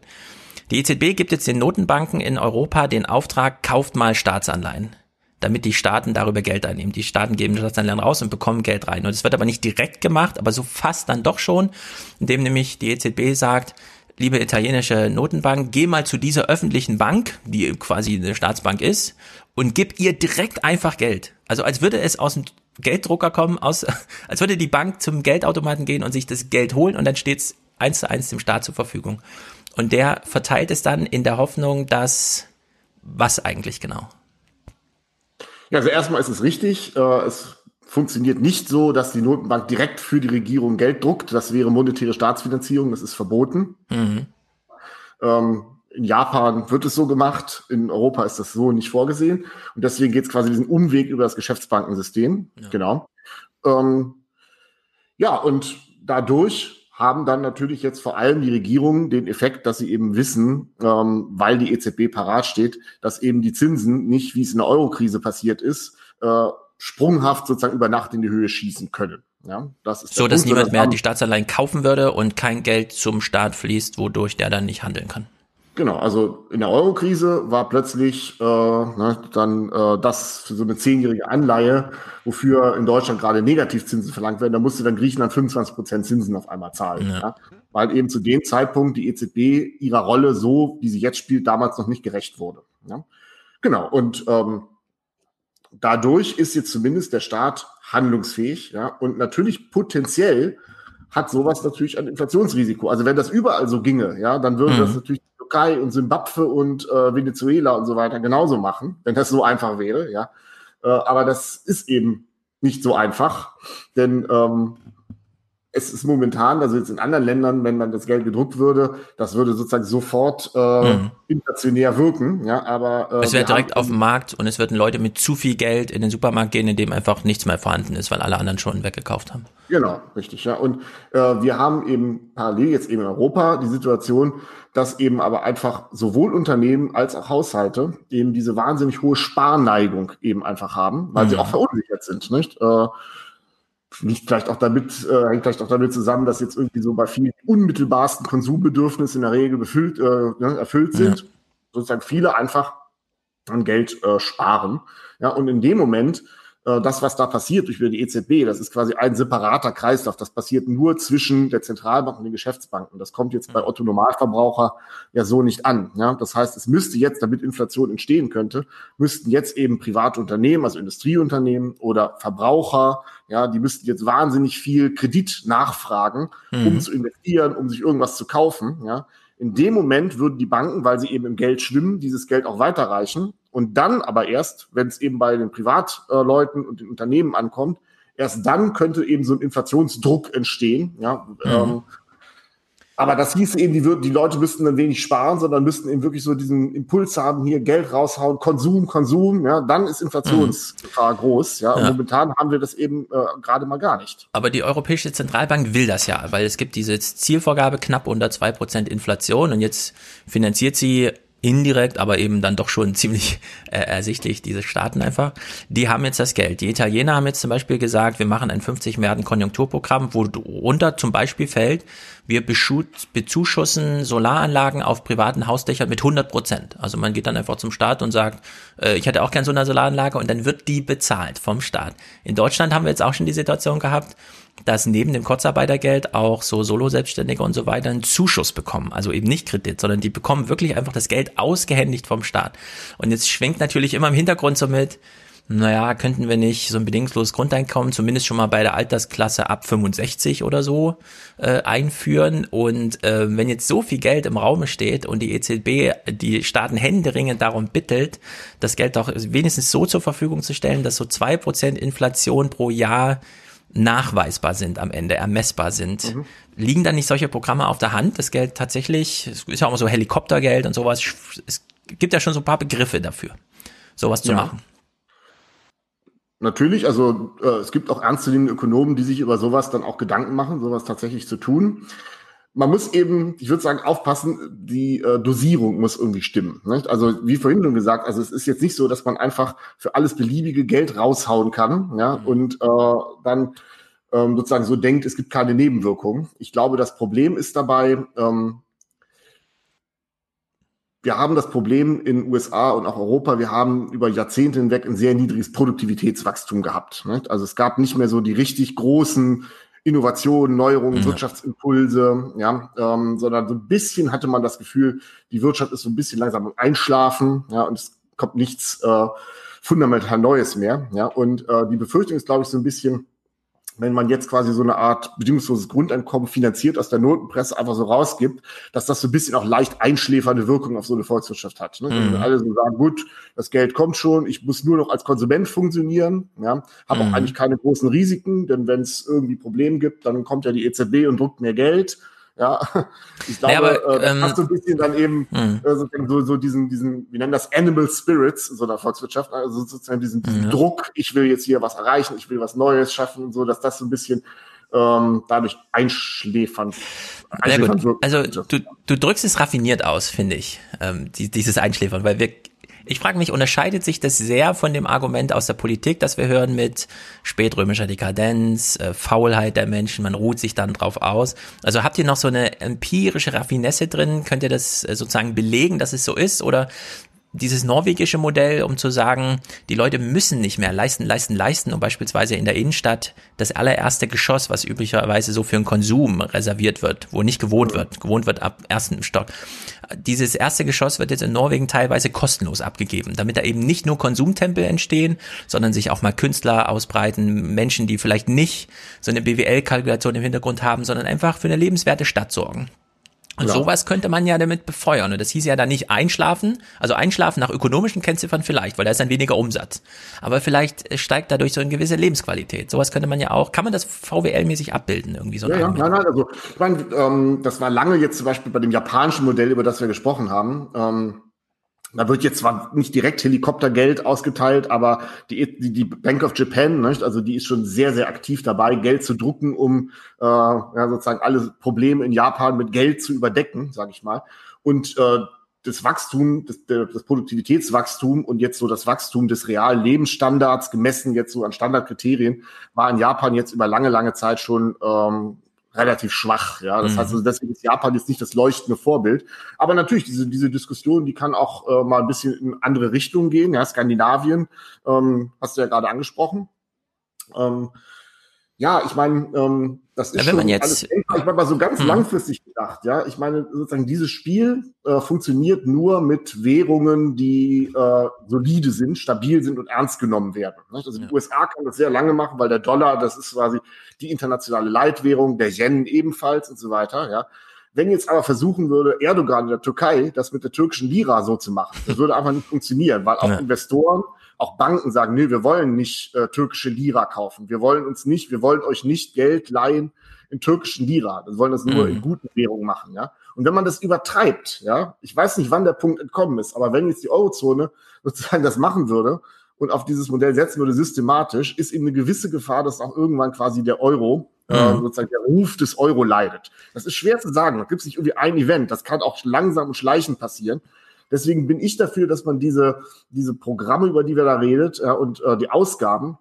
Die EZB gibt jetzt den Notenbanken in Europa den Auftrag, kauft mal Staatsanleihen damit die Staaten darüber Geld einnehmen. Die Staaten geben Staatsanleihen raus und bekommen Geld rein. Und es wird aber nicht direkt gemacht, aber so fast dann doch schon, indem nämlich die EZB sagt, liebe italienische Notenbank, geh mal zu dieser öffentlichen Bank, die quasi eine Staatsbank ist, und gib ihr direkt einfach Geld. Also als würde es aus dem Gelddrucker kommen, aus, als würde die Bank zum Geldautomaten gehen und sich das Geld holen und dann steht's eins zu eins dem Staat zur Verfügung. Und der verteilt es dann in der Hoffnung, dass was eigentlich genau? Ja, also erstmal ist es richtig. Äh, es funktioniert nicht so, dass die Notenbank direkt für die Regierung Geld druckt. Das wäre monetäre Staatsfinanzierung, das ist verboten. Mhm. Ähm, in Japan wird es so gemacht, in Europa ist das so nicht vorgesehen. Und deswegen geht es quasi diesen Umweg über das Geschäftsbankensystem. Ja. Genau. Ähm, ja, und dadurch haben dann natürlich jetzt vor allem die Regierungen den Effekt, dass sie eben wissen, ähm, weil die EZB parat steht, dass eben die Zinsen nicht, wie es in der Eurokrise passiert ist, äh, sprunghaft sozusagen über Nacht in die Höhe schießen können. Ja, das ist so, dass Punkt, niemand mehr die Staatsanleihen kaufen würde und kein Geld zum Staat fließt, wodurch der dann nicht handeln kann. Genau, also in der Eurokrise war plötzlich äh, ne, dann äh, das für so eine zehnjährige Anleihe, wofür in Deutschland gerade Negativzinsen verlangt werden, da musste dann Griechenland 25 Prozent Zinsen auf einmal zahlen. Ja. Ja? Weil eben zu dem Zeitpunkt die EZB ihrer Rolle so, wie sie jetzt spielt, damals noch nicht gerecht wurde. Ja? Genau, und ähm, dadurch ist jetzt zumindest der Staat handlungsfähig, ja, und natürlich potenziell hat sowas natürlich ein Inflationsrisiko. Also wenn das überall so ginge, ja, dann würde mhm. das natürlich Türkei und Simbabwe und äh, Venezuela und so weiter genauso machen, wenn das so einfach wäre, ja. Äh, aber das ist eben nicht so einfach, denn ähm, es ist momentan, also jetzt in anderen Ländern, wenn man das Geld gedruckt würde, das würde sozusagen sofort äh, mhm. inflationär wirken. Ja, aber äh, es wäre direkt auf dem Markt und es würden Leute mit zu viel Geld in den Supermarkt gehen, in dem einfach nichts mehr vorhanden ist, weil alle anderen schon weggekauft haben. Genau, richtig. Ja, und äh, wir haben eben parallel jetzt eben in Europa die Situation, dass eben aber einfach sowohl Unternehmen als auch Haushalte eben diese wahnsinnig hohe Sparneigung eben einfach haben, weil mhm. sie auch verunsichert sind, nicht? Äh, liegt vielleicht auch damit, äh, hängt vielleicht auch damit zusammen, dass jetzt irgendwie so bei vielen unmittelbarsten Konsumbedürfnissen in der Regel befüllt, äh, ne, erfüllt sind. Ja. Sozusagen viele einfach an Geld äh, sparen. Ja, und in dem Moment das, was da passiert durch die EZB, das ist quasi ein separater Kreislauf. Das passiert nur zwischen der Zentralbank und den Geschäftsbanken. Das kommt jetzt bei Otto Normalverbraucher ja so nicht an. Ja? Das heißt, es müsste jetzt, damit Inflation entstehen könnte, müssten jetzt eben private Unternehmen, also Industrieunternehmen oder Verbraucher, ja, die müssten jetzt wahnsinnig viel Kredit nachfragen, mhm. um zu investieren, um sich irgendwas zu kaufen. Ja? In dem Moment würden die Banken, weil sie eben im Geld schwimmen, dieses Geld auch weiterreichen. Und dann aber erst, wenn es eben bei den Privatleuten und den Unternehmen ankommt, erst dann könnte eben so ein Inflationsdruck entstehen. Ja, mhm. ähm, aber das hieß eben, die, die Leute müssten dann wenig sparen, sondern müssten eben wirklich so diesen Impuls haben, hier Geld raushauen, Konsum, Konsum, ja, dann ist Inflationsgefahr mhm. groß, ja. Und ja. momentan haben wir das eben äh, gerade mal gar nicht. Aber die Europäische Zentralbank will das ja, weil es gibt diese Zielvorgabe knapp unter zwei Prozent Inflation und jetzt finanziert sie indirekt, aber eben dann doch schon ziemlich äh, ersichtlich, diese Staaten einfach, die haben jetzt das Geld. Die Italiener haben jetzt zum Beispiel gesagt, wir machen ein 50 Milliarden Konjunkturprogramm, wo runter zum Beispiel fällt, wir bezuschussen Solaranlagen auf privaten Hausdächern mit 100 Prozent. Also man geht dann einfach zum Staat und sagt, äh, ich hätte auch gerne so eine Solaranlage und dann wird die bezahlt vom Staat. In Deutschland haben wir jetzt auch schon die Situation gehabt, dass neben dem Kurzarbeitergeld auch so Solo-Selbstständige und so weiter einen Zuschuss bekommen. Also eben nicht Kredit, sondern die bekommen wirklich einfach das Geld ausgehändigt vom Staat. Und jetzt schwenkt natürlich immer im Hintergrund so mit, naja, könnten wir nicht so ein bedingungsloses Grundeinkommen zumindest schon mal bei der Altersklasse ab 65 oder so äh, einführen. Und äh, wenn jetzt so viel Geld im Raume steht und die EZB die Staaten händeringend darum bittet, das Geld doch wenigstens so zur Verfügung zu stellen, dass so zwei Prozent Inflation pro Jahr nachweisbar sind am Ende, ermessbar sind. Mhm. Liegen dann nicht solche Programme auf der Hand, das Geld tatsächlich, es ist ja auch immer so Helikoptergeld und sowas, es gibt ja schon so ein paar Begriffe dafür, sowas zu ja. machen. Natürlich, also äh, es gibt auch ernstzunehmende Ökonomen, die sich über sowas dann auch Gedanken machen, sowas tatsächlich zu tun man muss eben, ich würde sagen, aufpassen, die äh, Dosierung muss irgendwie stimmen. Nicht? Also wie vorhin schon gesagt, also es ist jetzt nicht so, dass man einfach für alles beliebige Geld raushauen kann, ja, mhm. und äh, dann ähm, sozusagen so denkt, es gibt keine Nebenwirkungen. Ich glaube, das Problem ist dabei, ähm, wir haben das Problem in USA und auch Europa, wir haben über Jahrzehnte hinweg ein sehr niedriges Produktivitätswachstum gehabt. Nicht? Also es gab nicht mehr so die richtig großen Innovationen, Neuerungen, ja. Wirtschaftsimpulse, ja, ähm, sondern so ein bisschen hatte man das Gefühl, die Wirtschaft ist so ein bisschen langsam im Einschlafen, ja, und es kommt nichts äh, fundamental Neues mehr, ja, und äh, die Befürchtung ist, glaube ich, so ein bisschen, wenn man jetzt quasi so eine Art bedingungsloses Grundeinkommen finanziert aus der Notenpresse einfach so rausgibt, dass das so ein bisschen auch leicht einschläfernde Wirkung auf so eine Volkswirtschaft hat. Ne? Mhm. Alle so sagen, gut, das Geld kommt schon, ich muss nur noch als Konsument funktionieren, ja, habe mhm. auch eigentlich keine großen Risiken, denn wenn es irgendwie Probleme gibt, dann kommt ja die EZB und druckt mehr Geld ja, ich glaube, ja, aber, äh, das ähm, hast du ein bisschen dann eben hm. äh, so, so diesen, diesen, wie nennen das, Animal Spirits in so einer Volkswirtschaft, also sozusagen diesen, diesen ja. Druck, ich will jetzt hier was erreichen, ich will was Neues schaffen und so, dass das so ein bisschen ähm, dadurch einschläfern. einschläfern Also du, du drückst es raffiniert aus, finde ich, ähm, die, dieses Einschläfern, weil wir ich frage mich, unterscheidet sich das sehr von dem Argument aus der Politik, das wir hören mit spätrömischer Dekadenz, äh, Faulheit der Menschen, man ruht sich dann drauf aus. Also habt ihr noch so eine empirische Raffinesse drin? Könnt ihr das äh, sozusagen belegen, dass es so ist? Oder dieses norwegische Modell, um zu sagen, die Leute müssen nicht mehr leisten, leisten, leisten, um beispielsweise in der Innenstadt das allererste Geschoss, was üblicherweise so für einen Konsum reserviert wird, wo nicht gewohnt wird, gewohnt wird ab ersten Stock. Dieses erste Geschoss wird jetzt in Norwegen teilweise kostenlos abgegeben, damit da eben nicht nur Konsumtempel entstehen, sondern sich auch mal Künstler ausbreiten, Menschen, die vielleicht nicht so eine BWL-Kalkulation im Hintergrund haben, sondern einfach für eine lebenswerte Stadt sorgen. Und ja. sowas könnte man ja damit befeuern. Und das hieß ja dann nicht einschlafen. Also einschlafen nach ökonomischen Kennziffern vielleicht, weil da ist dann weniger Umsatz. Aber vielleicht steigt dadurch so eine gewisse Lebensqualität. Sowas könnte man ja auch, kann man das VWL-mäßig abbilden irgendwie so? Ja, ja, nein, nein, also ich meine, ähm, das war lange jetzt zum Beispiel bei dem japanischen Modell, über das wir gesprochen haben. Ähm, da wird jetzt zwar nicht direkt Helikoptergeld ausgeteilt, aber die, die, die Bank of Japan, nicht? also die ist schon sehr, sehr aktiv dabei, Geld zu drucken, um äh, ja, sozusagen alle Probleme in Japan mit Geld zu überdecken, sage ich mal. Und äh, das Wachstum, das, das Produktivitätswachstum und jetzt so das Wachstum des realen Lebensstandards gemessen jetzt so an Standardkriterien war in Japan jetzt über lange, lange Zeit schon ähm, relativ schwach. Ja, das mhm. heißt, also deswegen ist Japan jetzt nicht das leuchtende Vorbild. Aber natürlich, diese, diese Diskussion, die kann auch äh, mal ein bisschen in andere Richtungen gehen. Ja, Skandinavien, ähm, hast du ja gerade angesprochen. Ähm, ja, ich meine, ähm, das ist ja, wenn man jetzt, alles, ich meine, so ganz hm. langfristig gedacht, ja. Ich meine, sozusagen dieses Spiel äh, funktioniert nur mit Währungen, die äh, solide sind, stabil sind und ernst genommen werden. Nicht? Also ja. die USA kann das sehr lange machen, weil der Dollar, das ist quasi die internationale Leitwährung, der Yen ebenfalls und so weiter, ja. Wenn jetzt aber versuchen würde, Erdogan in der Türkei das mit der türkischen Lira so zu machen, das würde einfach nicht funktionieren, weil auch ja. Investoren auch Banken sagen, nee, wir wollen nicht äh, türkische Lira kaufen. Wir wollen uns nicht, wir wollen euch nicht Geld leihen in türkischen Lira. Wir wollen das nur mhm. in guten Währungen machen, ja. Und wenn man das übertreibt, ja, ich weiß nicht, wann der Punkt entkommen ist, aber wenn jetzt die Eurozone sozusagen das machen würde und auf dieses Modell setzen würde systematisch, ist eben eine gewisse Gefahr, dass auch irgendwann quasi der Euro äh, mhm. sozusagen der Ruf des Euro leidet. Das ist schwer zu sagen. Da gibt es nicht irgendwie ein Event. Das kann auch langsam und schleichend passieren. Deswegen bin ich dafür, dass man diese, diese Programme, über die wir da redet, äh, und äh, die Ausgaben,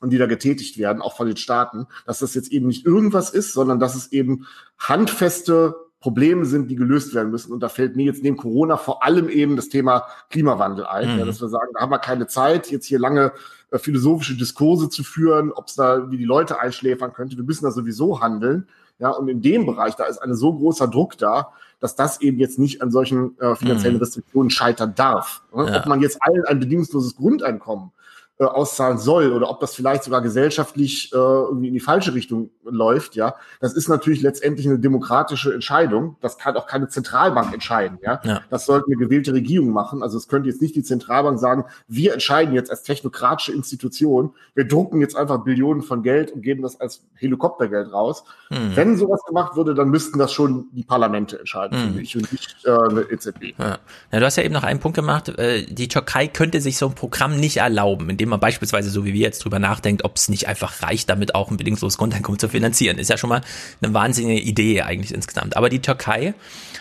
und die da getätigt werden, auch von den Staaten, dass das jetzt eben nicht irgendwas ist, sondern dass es eben handfeste Probleme sind, die gelöst werden müssen. Und da fällt mir jetzt neben Corona vor allem eben das Thema Klimawandel ein, mhm. ja, dass wir sagen, da haben wir keine Zeit, jetzt hier lange äh, philosophische Diskurse zu führen, ob es da wie die Leute einschläfern könnte. Wir müssen da sowieso handeln. Ja, und in dem Bereich, da ist ein so großer Druck da, dass das eben jetzt nicht an solchen äh, finanziellen mhm. Restriktionen scheitern darf. Ne? Ja. Ob man jetzt allen ein bedingungsloses Grundeinkommen äh, auszahlen soll oder ob das vielleicht sogar gesellschaftlich äh, irgendwie in die falsche Richtung läuft, ja, das ist natürlich letztendlich eine demokratische Entscheidung. Das kann auch keine Zentralbank entscheiden, ja. ja. Das sollte eine gewählte Regierung machen. Also es könnte jetzt nicht die Zentralbank sagen, wir entscheiden jetzt als technokratische Institution, wir drucken jetzt einfach Billionen von Geld und geben das als Helikoptergeld raus. Hm. Wenn sowas gemacht würde, dann müssten das schon die Parlamente entscheiden, hm. finde ich, und nicht äh, eine EZB. Ja. ja. du hast ja eben noch einen Punkt gemacht, äh, die Türkei könnte sich so ein Programm nicht erlauben, in indem man beispielsweise so wie wir jetzt drüber nachdenkt, ob es nicht einfach reicht, damit auch ein bedingungsloses Grundeinkommen zu finanzieren. Ist ja schon mal eine wahnsinnige Idee eigentlich insgesamt. Aber die Türkei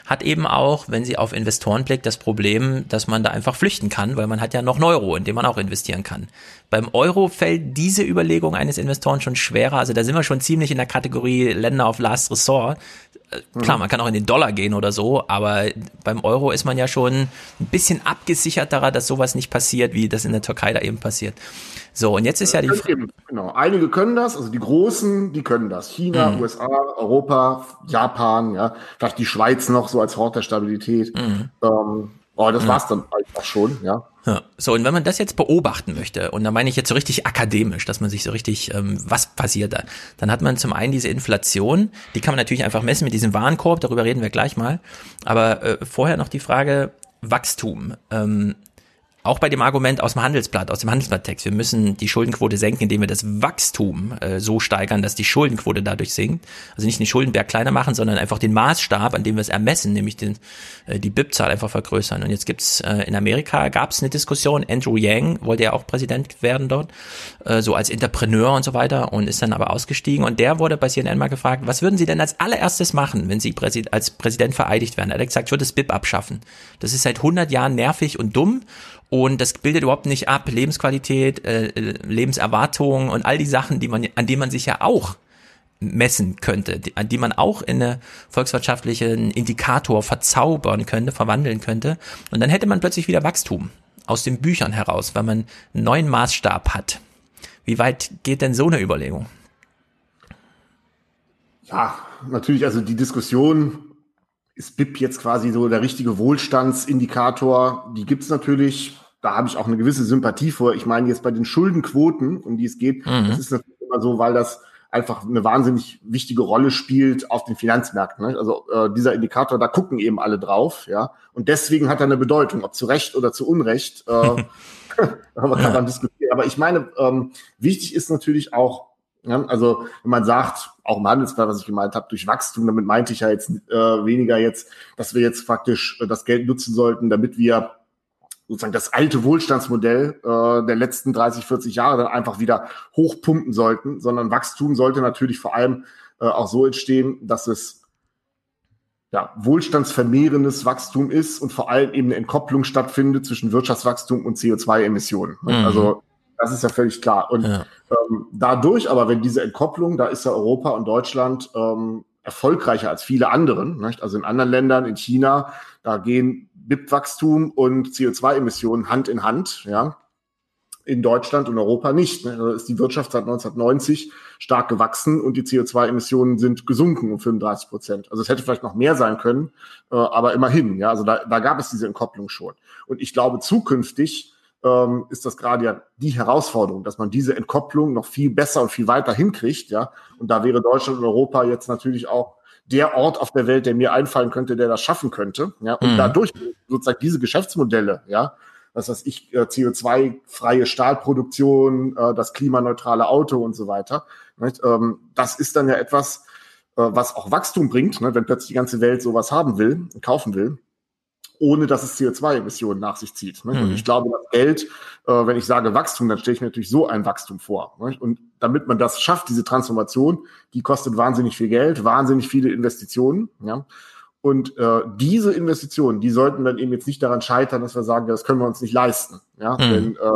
hat eben auch, wenn sie auf Investoren blickt, das Problem, dass man da einfach flüchten kann, weil man hat ja noch einen Euro, in dem man auch investieren kann. Beim Euro fällt diese Überlegung eines Investoren schon schwerer. Also da sind wir schon ziemlich in der Kategorie Länder auf Last Resort. Äh, klar, man kann auch in den Dollar gehen oder so, aber beim Euro ist man ja schon ein bisschen abgesicherterer, dass sowas nicht passiert, wie das in der Türkei da eben passiert. So, und jetzt ist ja die Frage. Genau, einige können das, also die Großen, die können das. China, mhm. USA, Europa, Japan, ja, vielleicht die Schweiz noch so als Hort der Stabilität. Mhm. Ähm, oh, das mhm. war's dann einfach schon, ja. Ja. So, und wenn man das jetzt beobachten möchte, und da meine ich jetzt so richtig akademisch, dass man sich so richtig, ähm, was passiert da, dann hat man zum einen diese Inflation, die kann man natürlich einfach messen mit diesem Warenkorb, darüber reden wir gleich mal. Aber äh, vorher noch die Frage Wachstum. Ähm, auch bei dem Argument aus dem Handelsblatt, aus dem Handelsblatttext, wir müssen die Schuldenquote senken, indem wir das Wachstum äh, so steigern, dass die Schuldenquote dadurch sinkt. Also nicht den Schuldenberg kleiner machen, sondern einfach den Maßstab, an dem wir es ermessen, nämlich den, äh, die BIP-Zahl einfach vergrößern. Und jetzt gibt's äh, in Amerika gab es eine Diskussion, Andrew Yang wollte ja auch Präsident werden dort, äh, so als Entrepreneur und so weiter und ist dann aber ausgestiegen. Und der wurde bei CNN mal gefragt, was würden Sie denn als allererstes machen, wenn Sie Präsid als Präsident vereidigt werden? Er hat gesagt, ich würde das BIP abschaffen. Das ist seit 100 Jahren nervig und dumm und das bildet überhaupt nicht ab Lebensqualität, äh, Lebenserwartung und all die Sachen, die man, an denen man sich ja auch messen könnte, die, an die man auch in eine volkswirtschaftlichen Indikator verzaubern könnte, verwandeln könnte. Und dann hätte man plötzlich wieder Wachstum aus den Büchern heraus, weil man einen neuen Maßstab hat. Wie weit geht denn so eine Überlegung? Ja, natürlich, also die Diskussion ist BIP jetzt quasi so der richtige Wohlstandsindikator? Die gibt's natürlich. Da habe ich auch eine gewisse Sympathie vor. Ich meine jetzt bei den Schuldenquoten, um die es geht, mhm. das ist natürlich immer so, weil das einfach eine wahnsinnig wichtige Rolle spielt auf den Finanzmärkten. Ne? Also äh, dieser Indikator, da gucken eben alle drauf, ja. Und deswegen hat er eine Bedeutung, ob zu Recht oder zu Unrecht, äh, kann ja. man diskutieren. Aber ich meine, ähm, wichtig ist natürlich auch, ja, also wenn man sagt, auch im Handelsblatt, was ich gemeint habe, durch Wachstum, damit meinte ich ja jetzt äh, weniger jetzt, dass wir jetzt faktisch äh, das Geld nutzen sollten, damit wir sozusagen das alte Wohlstandsmodell äh, der letzten 30, 40 Jahre dann einfach wieder hochpumpen sollten, sondern Wachstum sollte natürlich vor allem äh, auch so entstehen, dass es ja, wohlstandsvermehrendes Wachstum ist und vor allem eben eine Entkopplung stattfindet zwischen Wirtschaftswachstum und CO2-Emissionen. Mhm. Also das ist ja völlig klar. Und ja. ähm, dadurch aber, wenn diese Entkopplung, da ist ja Europa und Deutschland ähm, erfolgreicher als viele anderen. Nicht? Also in anderen Ländern, in China, da gehen BIP-Wachstum und CO2-Emissionen Hand in Hand. Ja, in Deutschland und Europa nicht. Ne? Da ist die Wirtschaft seit 1990 stark gewachsen und die CO2-Emissionen sind gesunken um 35 Prozent. Also es hätte vielleicht noch mehr sein können, äh, aber immerhin. Ja, also da, da gab es diese Entkopplung schon. Und ich glaube, zukünftig ähm, ist das gerade ja die Herausforderung, dass man diese Entkopplung noch viel besser und viel weiter hinkriegt, ja. Und da wäre Deutschland und Europa jetzt natürlich auch der Ort auf der Welt, der mir einfallen könnte, der das schaffen könnte, ja. Und mhm. dadurch sozusagen diese Geschäftsmodelle, ja, was weiß ich, äh, CO2-freie Stahlproduktion, äh, das klimaneutrale Auto und so weiter. Ähm, das ist dann ja etwas, äh, was auch Wachstum bringt, ne, wenn plötzlich die ganze Welt sowas haben will, kaufen will ohne dass es CO2-Emissionen nach sich zieht. Ne? Mhm. Und ich glaube, das Geld, äh, wenn ich sage Wachstum, dann stelle ich mir natürlich so ein Wachstum vor. Ne? Und damit man das schafft, diese Transformation, die kostet wahnsinnig viel Geld, wahnsinnig viele Investitionen. Ja? Und äh, diese Investitionen, die sollten dann eben jetzt nicht daran scheitern, dass wir sagen, das können wir uns nicht leisten. Ja? Mhm. Denn äh,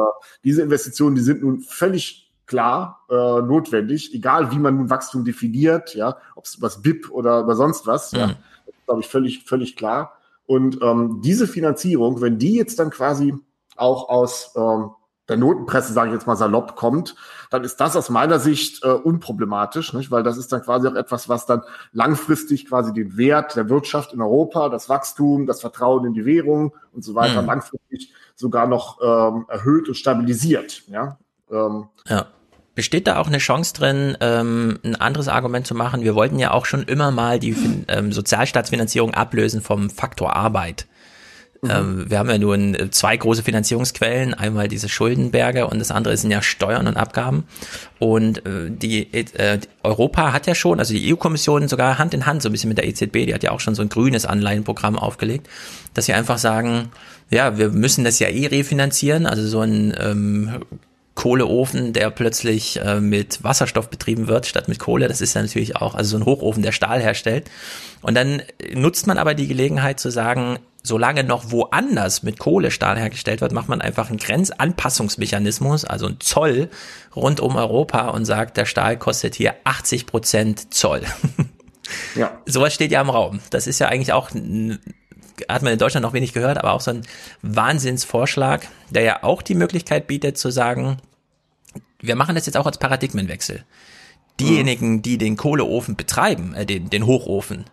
diese Investitionen, die sind nun völlig klar äh, notwendig, egal wie man nun Wachstum definiert, ja, ob es über BIP oder über sonst was, mhm. ja, ist, glaube ich, völlig, völlig klar. Und ähm, diese Finanzierung, wenn die jetzt dann quasi auch aus ähm, der Notenpresse, sage ich jetzt mal salopp, kommt, dann ist das aus meiner Sicht äh, unproblematisch, nicht? weil das ist dann quasi auch etwas, was dann langfristig quasi den Wert der Wirtschaft in Europa, das Wachstum, das Vertrauen in die Währung und so weiter mhm. langfristig sogar noch ähm, erhöht und stabilisiert. Ja. Ähm, ja. Besteht da auch eine Chance drin, ähm, ein anderes Argument zu machen? Wir wollten ja auch schon immer mal die ähm, Sozialstaatsfinanzierung ablösen vom Faktor Arbeit. Mhm. Ähm, wir haben ja nun zwei große Finanzierungsquellen, einmal diese Schuldenberge und das andere sind ja Steuern und Abgaben. Und äh, die äh, Europa hat ja schon, also die EU-Kommission sogar Hand in Hand so ein bisschen mit der EZB, die hat ja auch schon so ein grünes Anleihenprogramm aufgelegt, dass sie einfach sagen, ja, wir müssen das ja eh refinanzieren, also so ein ähm, Kohleofen, der plötzlich äh, mit Wasserstoff betrieben wird statt mit Kohle. Das ist ja natürlich auch, also so ein Hochofen, der Stahl herstellt. Und dann nutzt man aber die Gelegenheit zu sagen, solange noch woanders mit Kohle Stahl hergestellt wird, macht man einfach einen Grenzanpassungsmechanismus, also einen Zoll rund um Europa und sagt, der Stahl kostet hier 80 Prozent Zoll. Ja. Sowas steht ja im Raum. Das ist ja eigentlich auch hat man in Deutschland noch wenig gehört, aber auch so ein Wahnsinnsvorschlag, der ja auch die Möglichkeit bietet zu sagen, wir machen das jetzt auch als Paradigmenwechsel. Diejenigen, die den Kohleofen betreiben, äh, den, den Hochofen,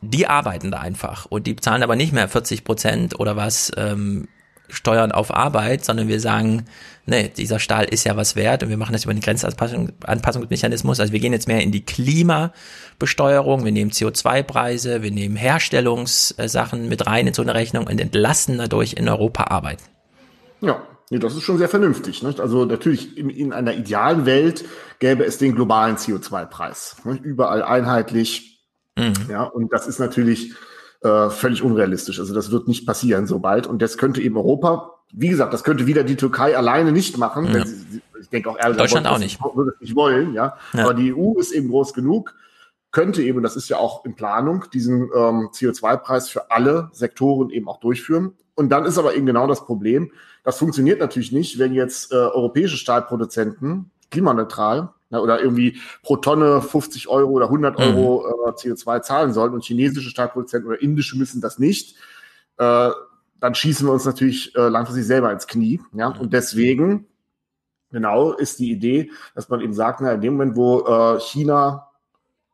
die arbeiten da einfach und die zahlen aber nicht mehr 40 Prozent oder was ähm, Steuern auf Arbeit, sondern wir sagen, nee, dieser Stahl ist ja was wert und wir machen das über den Grenzanpassungsmechanismus. Also wir gehen jetzt mehr in die Klimabesteuerung, wir nehmen CO2-Preise, wir nehmen Herstellungssachen mit rein in so eine Rechnung und entlasten dadurch in Europa Arbeit. Ja, Nee, das ist schon sehr vernünftig. Nicht? Also natürlich in, in einer idealen Welt gäbe es den globalen CO2-Preis. Überall einheitlich. Mhm. Ja, und das ist natürlich äh, völlig unrealistisch. Also das wird nicht passieren so bald. Und das könnte eben Europa, wie gesagt, das könnte wieder die Türkei alleine nicht machen. Ja. Sie, ich denke auch Erdogan Deutschland auch nicht. würde es nicht wollen. Ja? ja. Aber die EU ist eben groß genug, könnte eben, das ist ja auch in Planung, diesen ähm, CO2-Preis für alle Sektoren eben auch durchführen. Und dann ist aber eben genau das Problem, das funktioniert natürlich nicht, wenn jetzt äh, europäische Stahlproduzenten klimaneutral ne, oder irgendwie pro Tonne 50 Euro oder 100 mhm. Euro äh, CO2 zahlen sollen und chinesische Stahlproduzenten oder indische müssen das nicht. Äh, dann schießen wir uns natürlich äh, langfristig selber ins Knie. Ja? Und deswegen, genau, ist die Idee, dass man eben sagt, na, in dem Moment, wo äh, China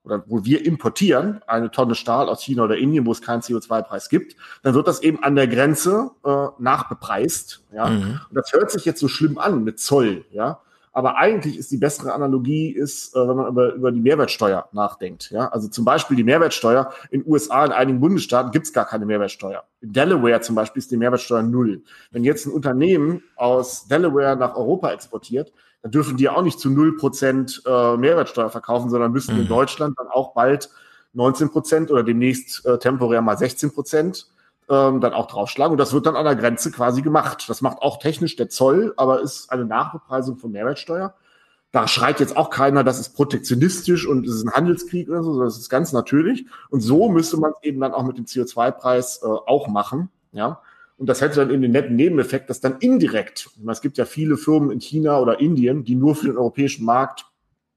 oder wo wir importieren eine Tonne Stahl aus China oder Indien, wo es keinen CO2-Preis gibt, dann wird das eben an der Grenze äh, nachbepreist. Ja? Mhm. Und das hört sich jetzt so schlimm an mit Zoll, ja. Aber eigentlich ist die bessere Analogie, ist, äh, wenn man über, über die Mehrwertsteuer nachdenkt. Ja? Also zum Beispiel die Mehrwertsteuer in USA, in einigen Bundesstaaten gibt es gar keine Mehrwertsteuer. In Delaware zum Beispiel ist die Mehrwertsteuer null. Wenn jetzt ein Unternehmen aus Delaware nach Europa exportiert, dann dürfen die auch nicht zu 0% äh, Mehrwertsteuer verkaufen, sondern müssen mhm. in Deutschland dann auch bald 19 Prozent oder demnächst äh, temporär mal 16 Prozent ähm, dann auch draufschlagen. Und das wird dann an der Grenze quasi gemacht. Das macht auch technisch der Zoll, aber ist eine Nachbepreisung von Mehrwertsteuer. Da schreit jetzt auch keiner, das ist protektionistisch und es ist ein Handelskrieg oder so, das ist ganz natürlich. Und so müsste man es eben dann auch mit dem CO2-Preis äh, auch machen. Ja, und das hätte dann eben den netten Nebeneffekt, dass dann indirekt, es gibt ja viele Firmen in China oder Indien, die nur für den europäischen Markt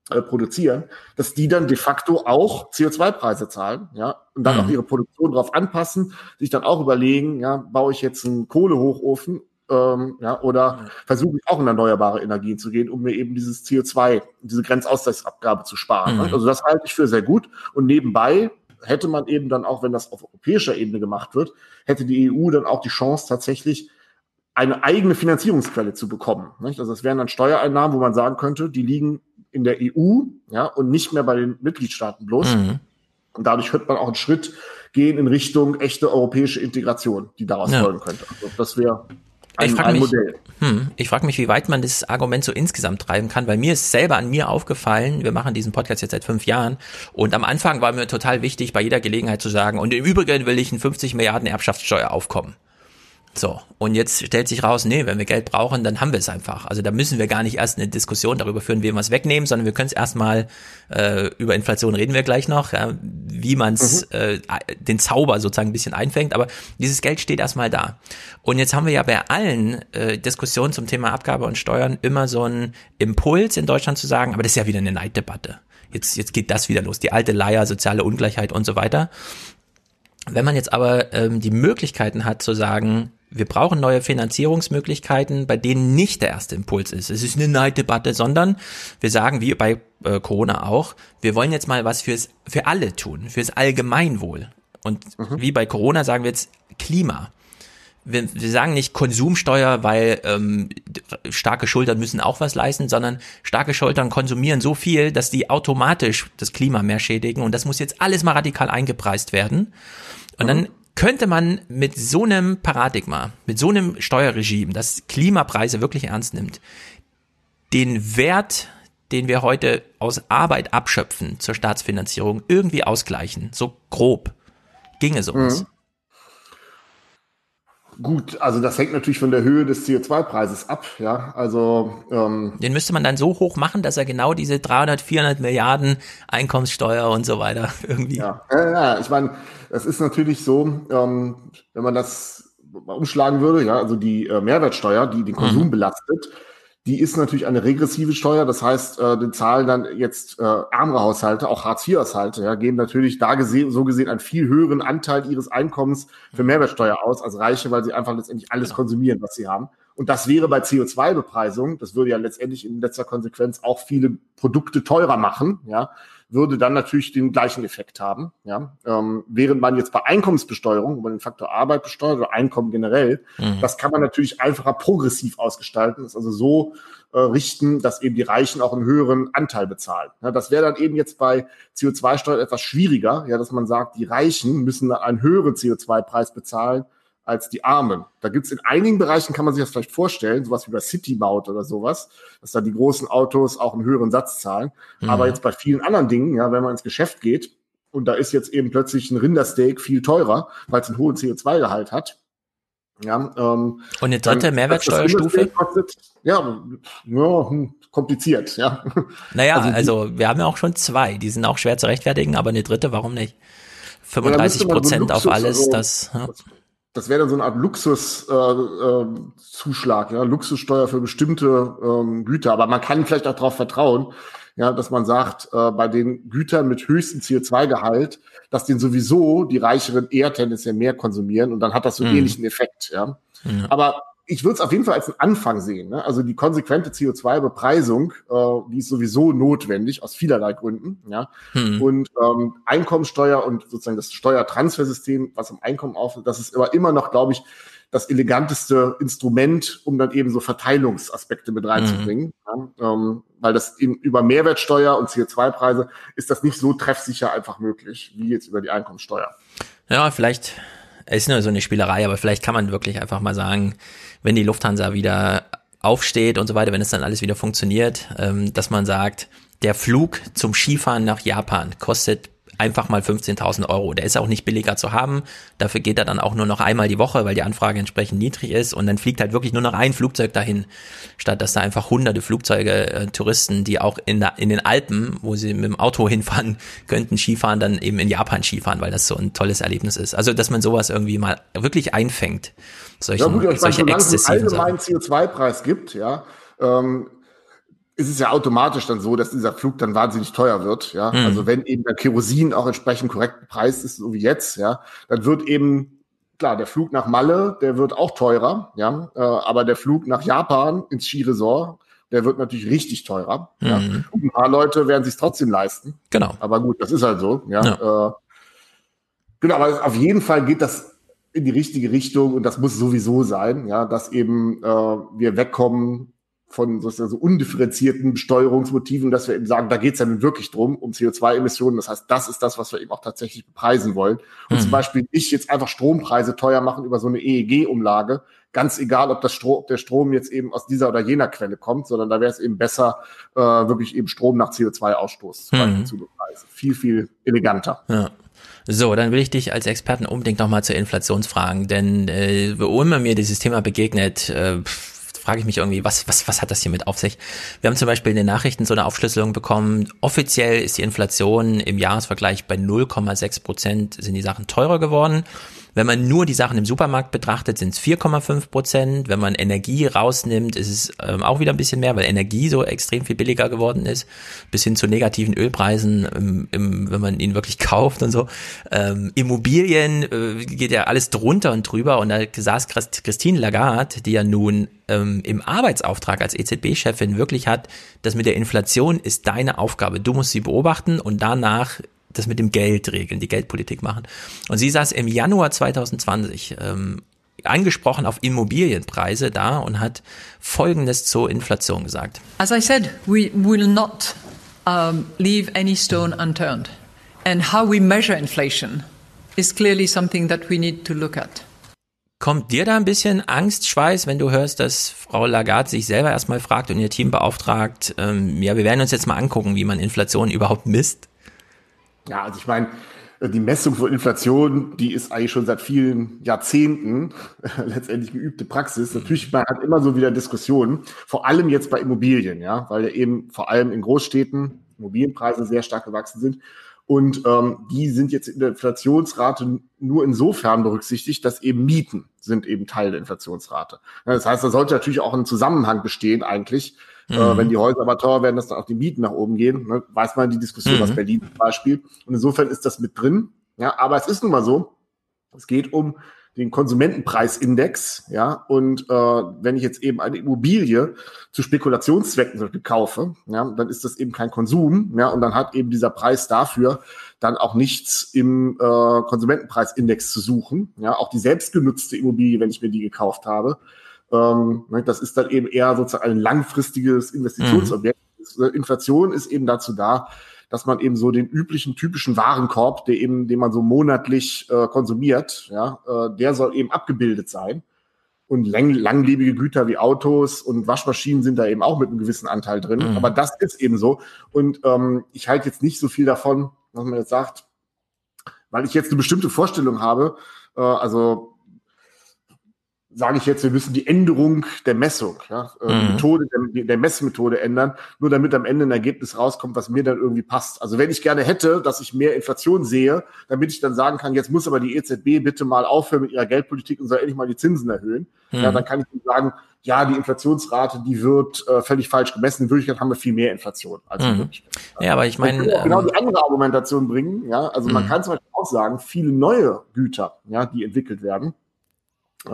äh, produzieren, dass die dann de facto auch CO2-Preise zahlen, ja, und dann mhm. auch ihre Produktion darauf anpassen, sich dann auch überlegen, ja, baue ich jetzt einen Kohlehochofen, ähm, ja, oder mhm. versuche ich auch in erneuerbare Energien zu gehen, um mir eben dieses CO2, diese Grenzausgleichsabgabe zu sparen. Mhm. Also das halte ich für sehr gut. Und nebenbei hätte man eben dann auch, wenn das auf europäischer Ebene gemacht wird, hätte die EU dann auch die Chance tatsächlich eine eigene Finanzierungsquelle zu bekommen. Nicht? Also es wären dann Steuereinnahmen, wo man sagen könnte, die liegen in der EU ja, und nicht mehr bei den Mitgliedstaaten bloß. Mhm. Und dadurch könnte man auch einen Schritt gehen in Richtung echte europäische Integration, die daraus ja. folgen könnte. Also das wäre ein, ich frage mich, hm, ich frage mich, wie weit man das Argument so insgesamt treiben kann, weil mir ist selber an mir aufgefallen, wir machen diesen Podcast jetzt seit fünf Jahren und am Anfang war mir total wichtig, bei jeder Gelegenheit zu sagen, und im Übrigen will ich ein 50 Milliarden Erbschaftssteuer aufkommen. So, und jetzt stellt sich raus, nee, wenn wir Geld brauchen, dann haben wir es einfach. Also da müssen wir gar nicht erst eine Diskussion darüber führen, wie wir es wegnehmen, sondern wir können es erstmal, äh, über Inflation reden wir gleich noch, äh, wie man es, mhm. äh, den Zauber sozusagen ein bisschen einfängt, aber dieses Geld steht erstmal da. Und jetzt haben wir ja bei allen äh, Diskussionen zum Thema Abgabe und Steuern immer so einen Impuls in Deutschland zu sagen, aber das ist ja wieder eine Neiddebatte. Jetzt, jetzt geht das wieder los, die alte Leier, soziale Ungleichheit und so weiter. Wenn man jetzt aber ähm, die Möglichkeiten hat zu sagen, wir brauchen neue Finanzierungsmöglichkeiten, bei denen nicht der erste Impuls ist. Es ist eine Neiddebatte, sondern wir sagen, wie bei äh, Corona auch, wir wollen jetzt mal was fürs, für alle tun, fürs Allgemeinwohl. Und mhm. wie bei Corona sagen wir jetzt Klima. Wir, wir sagen nicht Konsumsteuer, weil ähm, starke Schultern müssen auch was leisten, sondern starke Schultern konsumieren so viel, dass die automatisch das Klima mehr schädigen. Und das muss jetzt alles mal radikal eingepreist werden. Und mhm. dann könnte man mit so einem Paradigma, mit so einem Steuerregime, das Klimapreise wirklich ernst nimmt, den Wert, den wir heute aus Arbeit abschöpfen zur Staatsfinanzierung, irgendwie ausgleichen, so grob. Ginge sowas. Mhm. Gut, also das hängt natürlich von der Höhe des CO2-Preises ab, ja. Also ähm, den müsste man dann so hoch machen, dass er genau diese 300, 400 Milliarden Einkommenssteuer und so weiter irgendwie. Ja, ja, ja ich meine, es ist natürlich so, ähm, wenn man das umschlagen würde, ja, also die äh, Mehrwertsteuer, die den Konsum mhm. belastet, die ist natürlich eine regressive Steuer. Das heißt, äh, den zahlen dann jetzt äh, ärmere Haushalte, auch Hartz-IV-Haushalte, ja, geben natürlich da gesehen, so gesehen einen viel höheren Anteil ihres Einkommens für Mehrwertsteuer aus als Reiche, weil sie einfach letztendlich alles konsumieren, was sie haben. Und das wäre bei CO2-Bepreisung, das würde ja letztendlich in letzter Konsequenz auch viele Produkte teurer machen, ja, würde dann natürlich den gleichen Effekt haben. Ja? Ähm, während man jetzt bei Einkommensbesteuerung, wo man den Faktor Arbeit besteuert oder Einkommen generell, mhm. das kann man natürlich einfacher progressiv ausgestalten, ist also so äh, richten, dass eben die Reichen auch einen höheren Anteil bezahlen. Ja, das wäre dann eben jetzt bei CO2-Steuer etwas schwieriger, ja, dass man sagt, die Reichen müssen einen höheren CO2-Preis bezahlen als die Armen. Da gibt's in einigen Bereichen, kann man sich das vielleicht vorstellen, sowas wie bei City-Maut oder sowas, dass da die großen Autos auch einen höheren Satz zahlen. Mhm. Aber jetzt bei vielen anderen Dingen, ja, wenn man ins Geschäft geht und da ist jetzt eben plötzlich ein Rindersteak viel teurer, weil es einen hohen CO2-Gehalt hat, ja, ähm, und eine dritte Mehrwertsteuerstufe? Kostet, ja, ja, hm, kompliziert, ja. Naja, also, also, wir haben ja auch schon zwei, die sind auch schwer zu rechtfertigen, aber eine dritte, warum nicht? 35 Prozent so auf alles, also, das. Ja das wäre dann so eine Art Luxuszuschlag, äh, äh, ja, Luxussteuer für bestimmte ähm, Güter. Aber man kann vielleicht auch darauf vertrauen, ja, dass man sagt, äh, bei den Gütern mit höchstem CO2-Gehalt, dass den sowieso die Reicheren eher tendenziell mehr konsumieren und dann hat das so einen mhm. ähnlichen Effekt. Ja. Mhm. Aber ich würde es auf jeden Fall als einen Anfang sehen. Ne? Also die konsequente CO2-Bepreisung, äh, die ist sowieso notwendig aus vielerlei Gründen. Ja? Hm. Und ähm, Einkommensteuer und sozusagen das Steuertransfersystem, was am Einkommen auftritt, das ist aber immer noch, glaube ich, das eleganteste Instrument, um dann eben so Verteilungsaspekte mit reinzubringen. Hm. Ja? Ähm, weil das in, über Mehrwertsteuer und CO2-Preise ist das nicht so treffsicher einfach möglich, wie jetzt über die Einkommensteuer. Ja, vielleicht es ist nur so eine Spielerei, aber vielleicht kann man wirklich einfach mal sagen, wenn die Lufthansa wieder aufsteht und so weiter, wenn es dann alles wieder funktioniert, ähm, dass man sagt, der Flug zum Skifahren nach Japan kostet einfach mal 15.000 Euro. Der ist auch nicht billiger zu haben. Dafür geht er dann auch nur noch einmal die Woche, weil die Anfrage entsprechend niedrig ist. Und dann fliegt halt wirklich nur noch ein Flugzeug dahin, statt dass da einfach hunderte Flugzeuge, äh, Touristen, die auch in, der, in den Alpen, wo sie mit dem Auto hinfahren könnten, Skifahren, dann eben in Japan Skifahren, weil das so ein tolles Erlebnis ist. Also, dass man sowas irgendwie mal wirklich einfängt. Solchen, ja gut, ich solche meine, solange es einen allgemeinen CO2-Preis gibt, ja, ähm, ist es ja automatisch dann so, dass dieser Flug dann wahnsinnig teuer wird. Ja, mhm. also wenn eben der Kerosin auch entsprechend korrekt bepreist ist, so wie jetzt, ja, dann wird eben klar der Flug nach Malle, der wird auch teurer, ja, äh, aber der Flug nach Japan ins Skiresort, der wird natürlich richtig teurer. Mhm. Ja. Und ein paar Leute werden sich trotzdem leisten. Genau. Aber gut, das ist halt so. Ja. ja. Äh, genau, aber auf jeden Fall geht das in die richtige Richtung und das muss sowieso sein, ja, dass eben äh, wir wegkommen von sozusagen so undifferenzierten Besteuerungsmotiven, dass wir eben sagen, da geht es ja nun wirklich drum, um CO2-Emissionen. Das heißt, das ist das, was wir eben auch tatsächlich bepreisen wollen. Und mhm. zum Beispiel nicht jetzt einfach Strompreise teuer machen über so eine EEG-Umlage, ganz egal, ob, das Strom, ob der Strom jetzt eben aus dieser oder jener Quelle kommt, sondern da wäre es eben besser, äh, wirklich eben Strom nach CO2-Ausstoß mhm. zu bepreisen. Viel, viel eleganter. Ja. So, dann will ich dich als Experten unbedingt nochmal zur Inflation fragen, denn äh, wo immer mir dieses Thema begegnet, äh, frage ich mich irgendwie, was, was, was hat das hier mit auf sich? Wir haben zum Beispiel in den Nachrichten so eine Aufschlüsselung bekommen. Offiziell ist die Inflation im Jahresvergleich bei 0,6 Prozent sind die Sachen teurer geworden. Wenn man nur die Sachen im Supermarkt betrachtet, sind es 4,5 Prozent. Wenn man Energie rausnimmt, ist es ähm, auch wieder ein bisschen mehr, weil Energie so extrem viel billiger geworden ist, bis hin zu negativen Ölpreisen, im, im, wenn man ihn wirklich kauft und so. Ähm, Immobilien äh, geht ja alles drunter und drüber. Und da saß Christine Lagarde, die ja nun ähm, im Arbeitsauftrag als EZB-Chefin wirklich hat, das mit der Inflation ist deine Aufgabe. Du musst sie beobachten und danach das mit dem Geld regeln, die Geldpolitik machen. Und sie saß im Januar 2020 ähm, angesprochen auf Immobilienpreise da und hat Folgendes zur Inflation gesagt. As I said, we will not um, leave any stone unturned. And how we measure inflation is clearly something that we need to look at. Kommt dir da ein bisschen Angstschweiß, wenn du hörst, dass Frau Lagarde sich selber erstmal fragt und ihr Team beauftragt, ähm, ja, wir werden uns jetzt mal angucken, wie man Inflation überhaupt misst? Ja, also ich meine, die Messung von Inflation, die ist eigentlich schon seit vielen Jahrzehnten letztendlich geübte Praxis. Natürlich, man hat immer so wieder Diskussionen, vor allem jetzt bei Immobilien, ja, weil ja eben vor allem in Großstädten Immobilienpreise sehr stark gewachsen sind. Und ähm, die sind jetzt in der Inflationsrate nur insofern berücksichtigt, dass eben Mieten sind eben Teil der Inflationsrate. Das heißt, da sollte natürlich auch ein Zusammenhang bestehen eigentlich. Mhm. Äh, wenn die Häuser aber teuer werden, dass dann auch die Mieten nach oben gehen. Ne? Weiß man die Diskussion mhm. aus Berlin zum Beispiel. Und insofern ist das mit drin. Ja, aber es ist nun mal so, es geht um den Konsumentenpreisindex, ja, und äh, wenn ich jetzt eben eine Immobilie zu Spekulationszwecken kaufe, ja, dann ist das eben kein Konsum, ja, und dann hat eben dieser Preis dafür dann auch nichts im äh, Konsumentenpreisindex zu suchen, ja, auch die selbstgenutzte Immobilie, wenn ich mir die gekauft habe, ähm, ne, das ist dann eben eher sozusagen ein langfristiges Investitionsobjekt. Mhm. Inflation ist eben dazu da, dass man eben so den üblichen typischen Warenkorb, der eben, den man so monatlich äh, konsumiert, ja, äh, der soll eben abgebildet sein. Und lang, langlebige Güter wie Autos und Waschmaschinen sind da eben auch mit einem gewissen Anteil drin. Mhm. Aber das ist eben so. Und ähm, ich halte jetzt nicht so viel davon, was man jetzt sagt, weil ich jetzt eine bestimmte Vorstellung habe. Äh, also sage ich jetzt, wir müssen die Änderung der Messung, ja, äh, mhm. Methode, der, der, Messmethode ändern, nur damit am Ende ein Ergebnis rauskommt, was mir dann irgendwie passt. Also wenn ich gerne hätte, dass ich mehr Inflation sehe, damit ich dann sagen kann, jetzt muss aber die EZB bitte mal aufhören mit ihrer Geldpolitik und soll endlich mal die Zinsen erhöhen, mhm. ja, dann kann ich sagen, ja, die Inflationsrate, die wird äh, völlig falsch gemessen. In Wirklichkeit haben wir viel mehr Inflation. Als mhm. Ja, aber ich meine. Ähm, genau die andere Argumentation bringen. Ja, also man mhm. kann zum Beispiel auch sagen, viele neue Güter, ja, die entwickelt werden,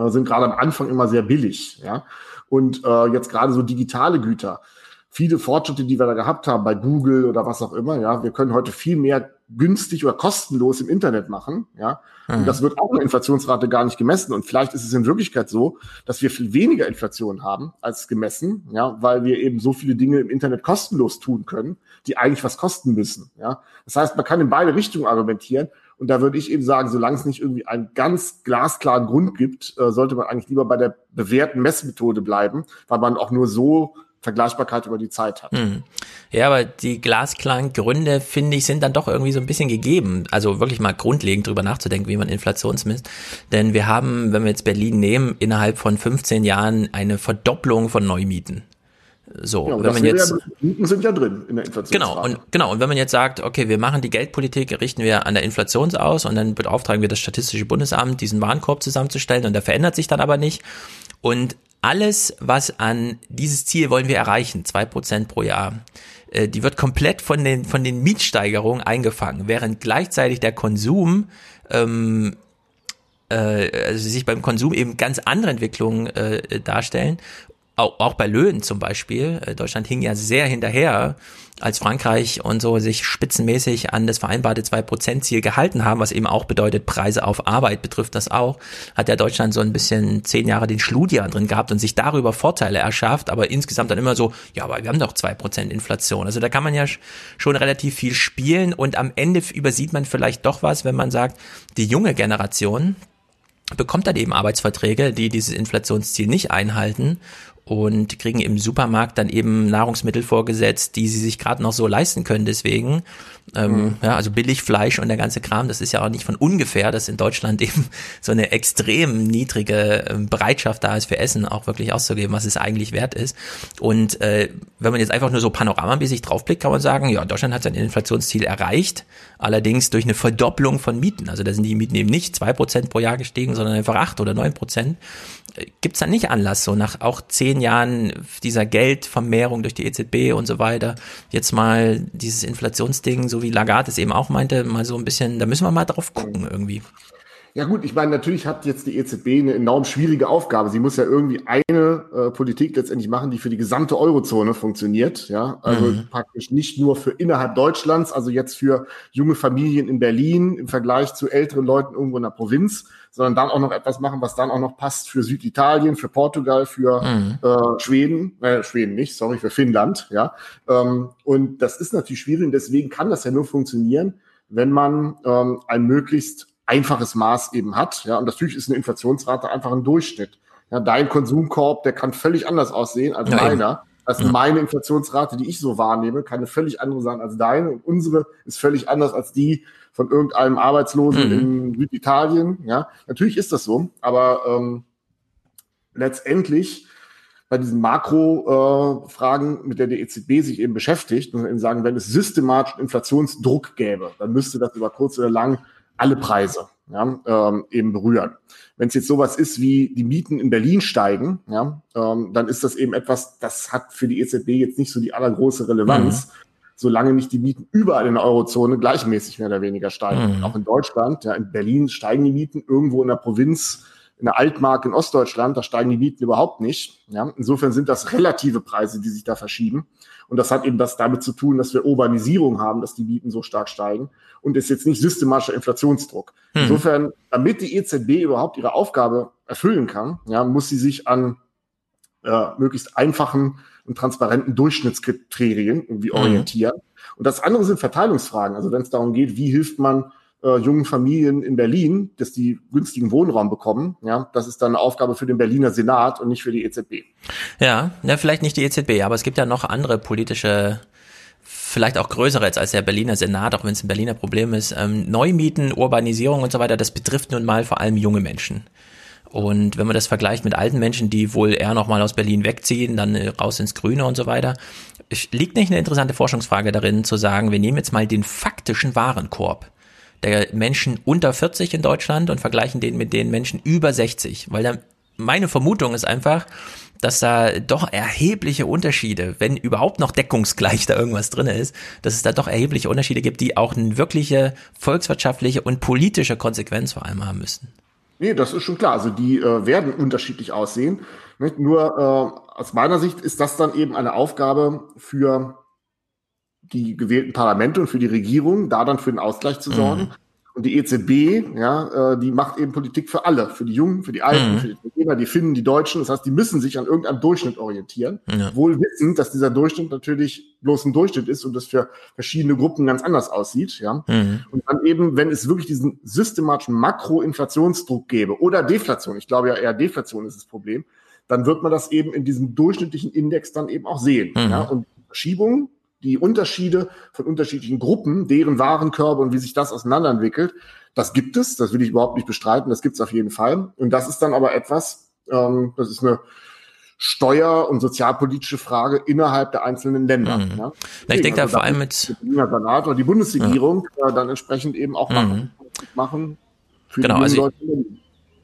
sind gerade am Anfang immer sehr billig. Ja? Und äh, jetzt gerade so digitale Güter, viele Fortschritte, die wir da gehabt haben bei Google oder was auch immer, ja, wir können heute viel mehr günstig oder kostenlos im Internet machen, ja. Und mhm. das wird auch in der Inflationsrate gar nicht gemessen. Und vielleicht ist es in Wirklichkeit so, dass wir viel weniger Inflation haben als gemessen, ja, weil wir eben so viele Dinge im Internet kostenlos tun können, die eigentlich was kosten müssen, ja. Das heißt, man kann in beide Richtungen argumentieren. Und da würde ich eben sagen, solange es nicht irgendwie einen ganz glasklaren Grund gibt, äh, sollte man eigentlich lieber bei der bewährten Messmethode bleiben, weil man auch nur so Vergleichbarkeit über die Zeit hat. Hm. Ja, aber die glasklaren Gründe, finde ich, sind dann doch irgendwie so ein bisschen gegeben. Also wirklich mal grundlegend drüber nachzudenken, wie man Inflationsmisst. Denn wir haben, wenn wir jetzt Berlin nehmen, innerhalb von 15 Jahren eine Verdopplung von Neumieten. So, ja, wenn man jetzt ja, sind ja drin in der Inflation. Genau und genau und wenn man jetzt sagt, okay, wir machen die Geldpolitik, richten wir an der Inflation aus und dann beauftragen wir das Statistische Bundesamt, diesen Warenkorb zusammenzustellen und der verändert sich dann aber nicht und alles, was an dieses Ziel wollen wir erreichen, zwei Prozent pro Jahr, äh, die wird komplett von den von den Mietsteigerungen eingefangen, während gleichzeitig der Konsum ähm, äh, also sich beim Konsum eben ganz andere Entwicklungen äh, darstellen auch, bei Löhnen zum Beispiel. Äh, Deutschland hing ja sehr hinterher, als Frankreich und so sich spitzenmäßig an das vereinbarte 2%-Ziel gehalten haben, was eben auch bedeutet, Preise auf Arbeit betrifft das auch, hat ja Deutschland so ein bisschen zehn Jahre den Schludian drin gehabt und sich darüber Vorteile erschafft, aber insgesamt dann immer so, ja, aber wir haben doch 2% Inflation. Also da kann man ja schon relativ viel spielen und am Ende übersieht man vielleicht doch was, wenn man sagt, die junge Generation, bekommt dann eben Arbeitsverträge, die dieses Inflationsziel nicht einhalten und kriegen im Supermarkt dann eben Nahrungsmittel vorgesetzt, die sie sich gerade noch so leisten können. Deswegen, ähm, mhm. ja, also Billigfleisch und der ganze Kram, das ist ja auch nicht von ungefähr, dass in Deutschland eben so eine extrem niedrige ähm, Bereitschaft da ist für Essen auch wirklich auszugeben, was es eigentlich wert ist. Und äh, wenn man jetzt einfach nur so panoramamäßig draufblickt, kann man sagen, ja, Deutschland hat sein Inflationsziel erreicht, allerdings durch eine Verdopplung von Mieten. Also da sind die Mieten eben nicht zwei Prozent pro Jahr gestiegen, sondern einfach acht oder neun Prozent gibt es da nicht Anlass, so nach auch zehn Jahren dieser Geldvermehrung durch die EZB und so weiter, jetzt mal dieses Inflationsding, so wie Lagarde es eben auch meinte, mal so ein bisschen, da müssen wir mal drauf gucken irgendwie. Ja gut, ich meine, natürlich hat jetzt die EZB eine enorm schwierige Aufgabe. Sie muss ja irgendwie eine äh, Politik letztendlich machen, die für die gesamte Eurozone funktioniert. Ja, also mhm. praktisch nicht nur für innerhalb Deutschlands, also jetzt für junge Familien in Berlin im Vergleich zu älteren Leuten irgendwo in der Provinz, sondern dann auch noch etwas machen, was dann auch noch passt für Süditalien, für Portugal, für mhm. äh, Schweden, äh, Schweden nicht, sorry, für Finnland. Ja, ähm, und das ist natürlich schwierig. Und deswegen kann das ja nur funktionieren, wenn man ähm, ein möglichst einfaches Maß eben hat. Ja, und natürlich ist eine Inflationsrate einfach ein Durchschnitt. Ja, dein Konsumkorb, der kann völlig anders aussehen als ja, meiner. Das ist meine Inflationsrate, die ich so wahrnehme, kann eine völlig andere sein als deine. Und unsere ist völlig anders als die von irgendeinem Arbeitslosen mhm. in Süditalien. Ja, natürlich ist das so, aber ähm, letztendlich bei diesen Makro-Fragen, äh, mit der die EZB sich eben beschäftigt, muss man eben sagen, wenn es systematisch Inflationsdruck gäbe, dann müsste das über kurz oder lang alle Preise ja, ähm, eben berühren. Wenn es jetzt sowas ist wie die Mieten in Berlin steigen, ja, ähm, dann ist das eben etwas, das hat für die EZB jetzt nicht so die allergroße Relevanz, mhm. solange nicht die Mieten überall in der Eurozone gleichmäßig mehr oder weniger steigen. Mhm. Auch in Deutschland, ja, in Berlin steigen die Mieten, irgendwo in der Provinz, in der Altmark in Ostdeutschland, da steigen die Mieten überhaupt nicht. Ja. Insofern sind das relative Preise, die sich da verschieben. Und das hat eben das damit zu tun, dass wir Urbanisierung haben, dass die Mieten so stark steigen und ist jetzt nicht systematischer Inflationsdruck. Hm. Insofern, damit die EZB überhaupt ihre Aufgabe erfüllen kann, ja, muss sie sich an äh, möglichst einfachen und transparenten Durchschnittskriterien irgendwie hm. orientieren. Und das andere sind Verteilungsfragen. Also wenn es darum geht, wie hilft man äh, jungen Familien in Berlin, dass die günstigen Wohnraum bekommen. Ja, das ist dann eine Aufgabe für den Berliner Senat und nicht für die EZB. Ja, ja, vielleicht nicht die EZB, aber es gibt ja noch andere politische vielleicht auch größere jetzt als der Berliner Senat, auch wenn es ein Berliner Problem ist. Ähm, Neumieten, Urbanisierung und so weiter, das betrifft nun mal vor allem junge Menschen. Und wenn man das vergleicht mit alten Menschen, die wohl eher nochmal aus Berlin wegziehen, dann äh, raus ins Grüne und so weiter, liegt nicht eine interessante Forschungsfrage darin zu sagen, wir nehmen jetzt mal den faktischen Warenkorb der Menschen unter 40 in Deutschland und vergleichen den mit den Menschen über 60. Weil da, meine Vermutung ist einfach, dass da doch erhebliche Unterschiede, wenn überhaupt noch deckungsgleich da irgendwas drin ist, dass es da doch erhebliche Unterschiede gibt, die auch eine wirkliche volkswirtschaftliche und politische Konsequenz vor allem haben müssen. Nee, das ist schon klar. Also die äh, werden unterschiedlich aussehen. Nicht? Nur äh, aus meiner Sicht ist das dann eben eine Aufgabe für die gewählten Parlamente und für die Regierung, da dann für den Ausgleich zu sorgen. Mhm. Und die EZB, ja, äh, die macht eben Politik für alle, für die Jungen, für die Alten, mhm. für die Italiener, die Finnen, die Deutschen. Das heißt, die müssen sich an irgendeinem Durchschnitt orientieren. Ja. Wohl wissend, dass dieser Durchschnitt natürlich bloß ein Durchschnitt ist und das für verschiedene Gruppen ganz anders aussieht. Ja. Mhm. Und dann eben, wenn es wirklich diesen systematischen Makroinflationsdruck gäbe oder Deflation, ich glaube ja eher Deflation ist das Problem, dann wird man das eben in diesem durchschnittlichen Index dann eben auch sehen. Mhm. Ja. Und Verschiebungen die Unterschiede von unterschiedlichen Gruppen, deren Warenkörbe und wie sich das auseinanderentwickelt, das gibt es, das will ich überhaupt nicht bestreiten, das gibt es auf jeden Fall. Und das ist dann aber etwas, ähm, das ist eine steuer- und sozialpolitische Frage innerhalb der einzelnen Länder. Mhm. Ja. ich denke also da vor allem mit der Senat oder die Bundesregierung ja. äh, dann entsprechend eben auch machen, mhm. machen für genau, die also Leute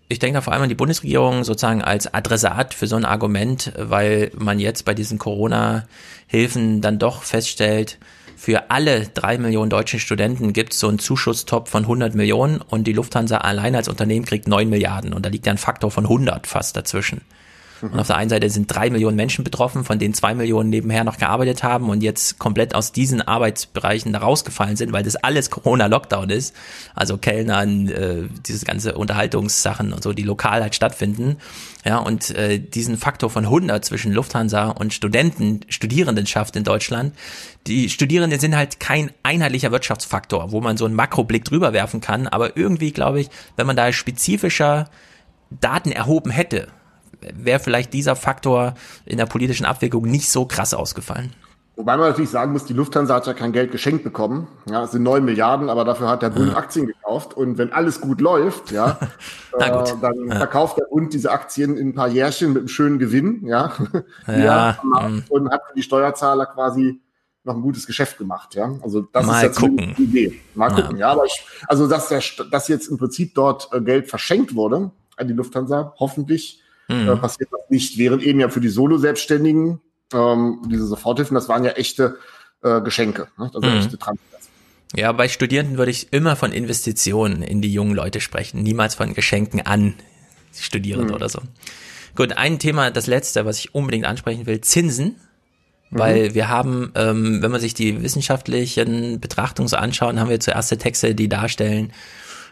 ich denke da vor allem an die Bundesregierung sozusagen als Adressat für so ein Argument, weil man jetzt bei diesen Corona-Hilfen dann doch feststellt, für alle drei Millionen deutschen Studenten gibt es so einen Zuschusstop von 100 Millionen und die Lufthansa allein als Unternehmen kriegt 9 Milliarden und da liegt ja ein Faktor von 100 fast dazwischen. Und auf der einen Seite sind drei Millionen Menschen betroffen, von denen zwei Millionen nebenher noch gearbeitet haben und jetzt komplett aus diesen Arbeitsbereichen da rausgefallen sind, weil das alles Corona-Lockdown ist. Also Kellnern, äh, dieses ganze Unterhaltungssachen und so, die lokal halt stattfinden. Ja, und äh, diesen Faktor von 100 zwischen Lufthansa und Studenten, Studierendenschaft in Deutschland, die Studierenden sind halt kein einheitlicher Wirtschaftsfaktor, wo man so einen Makroblick drüber werfen kann. Aber irgendwie glaube ich, wenn man da spezifischer Daten erhoben hätte, wäre vielleicht dieser Faktor in der politischen Abwägung nicht so krass ausgefallen. Wobei man natürlich sagen muss, die Lufthansa hat ja kein Geld geschenkt bekommen. Ja, es sind neun Milliarden, aber dafür hat der Bund ja. Aktien gekauft. Und wenn alles gut läuft, ja, äh, dann ja. verkauft der Bund diese Aktien in ein paar Jährchen mit einem schönen Gewinn, ja, ja mhm. und hat für die Steuerzahler quasi noch ein gutes Geschäft gemacht, ja. Also das Mal ist jetzt die Idee. Mal gucken, ja. Aber ich, also dass der, dass jetzt im Prinzip dort äh, Geld verschenkt wurde an die Lufthansa, hoffentlich mhm. äh, passiert das nicht. Während eben ja für die Solo-Selbstständigen ähm, diese Soforthilfen, das waren ja echte äh, Geschenke, ne? also mhm. echte Transfers. Ja, bei Studierenden würde ich immer von Investitionen in die jungen Leute sprechen, niemals von Geschenken an Studierende mhm. oder so. Gut, ein Thema, das letzte, was ich unbedingt ansprechen will, Zinsen. Weil mhm. wir haben, ähm, wenn man sich die wissenschaftlichen Betrachtungen so anschauen, haben wir zuerst Texte, die darstellen,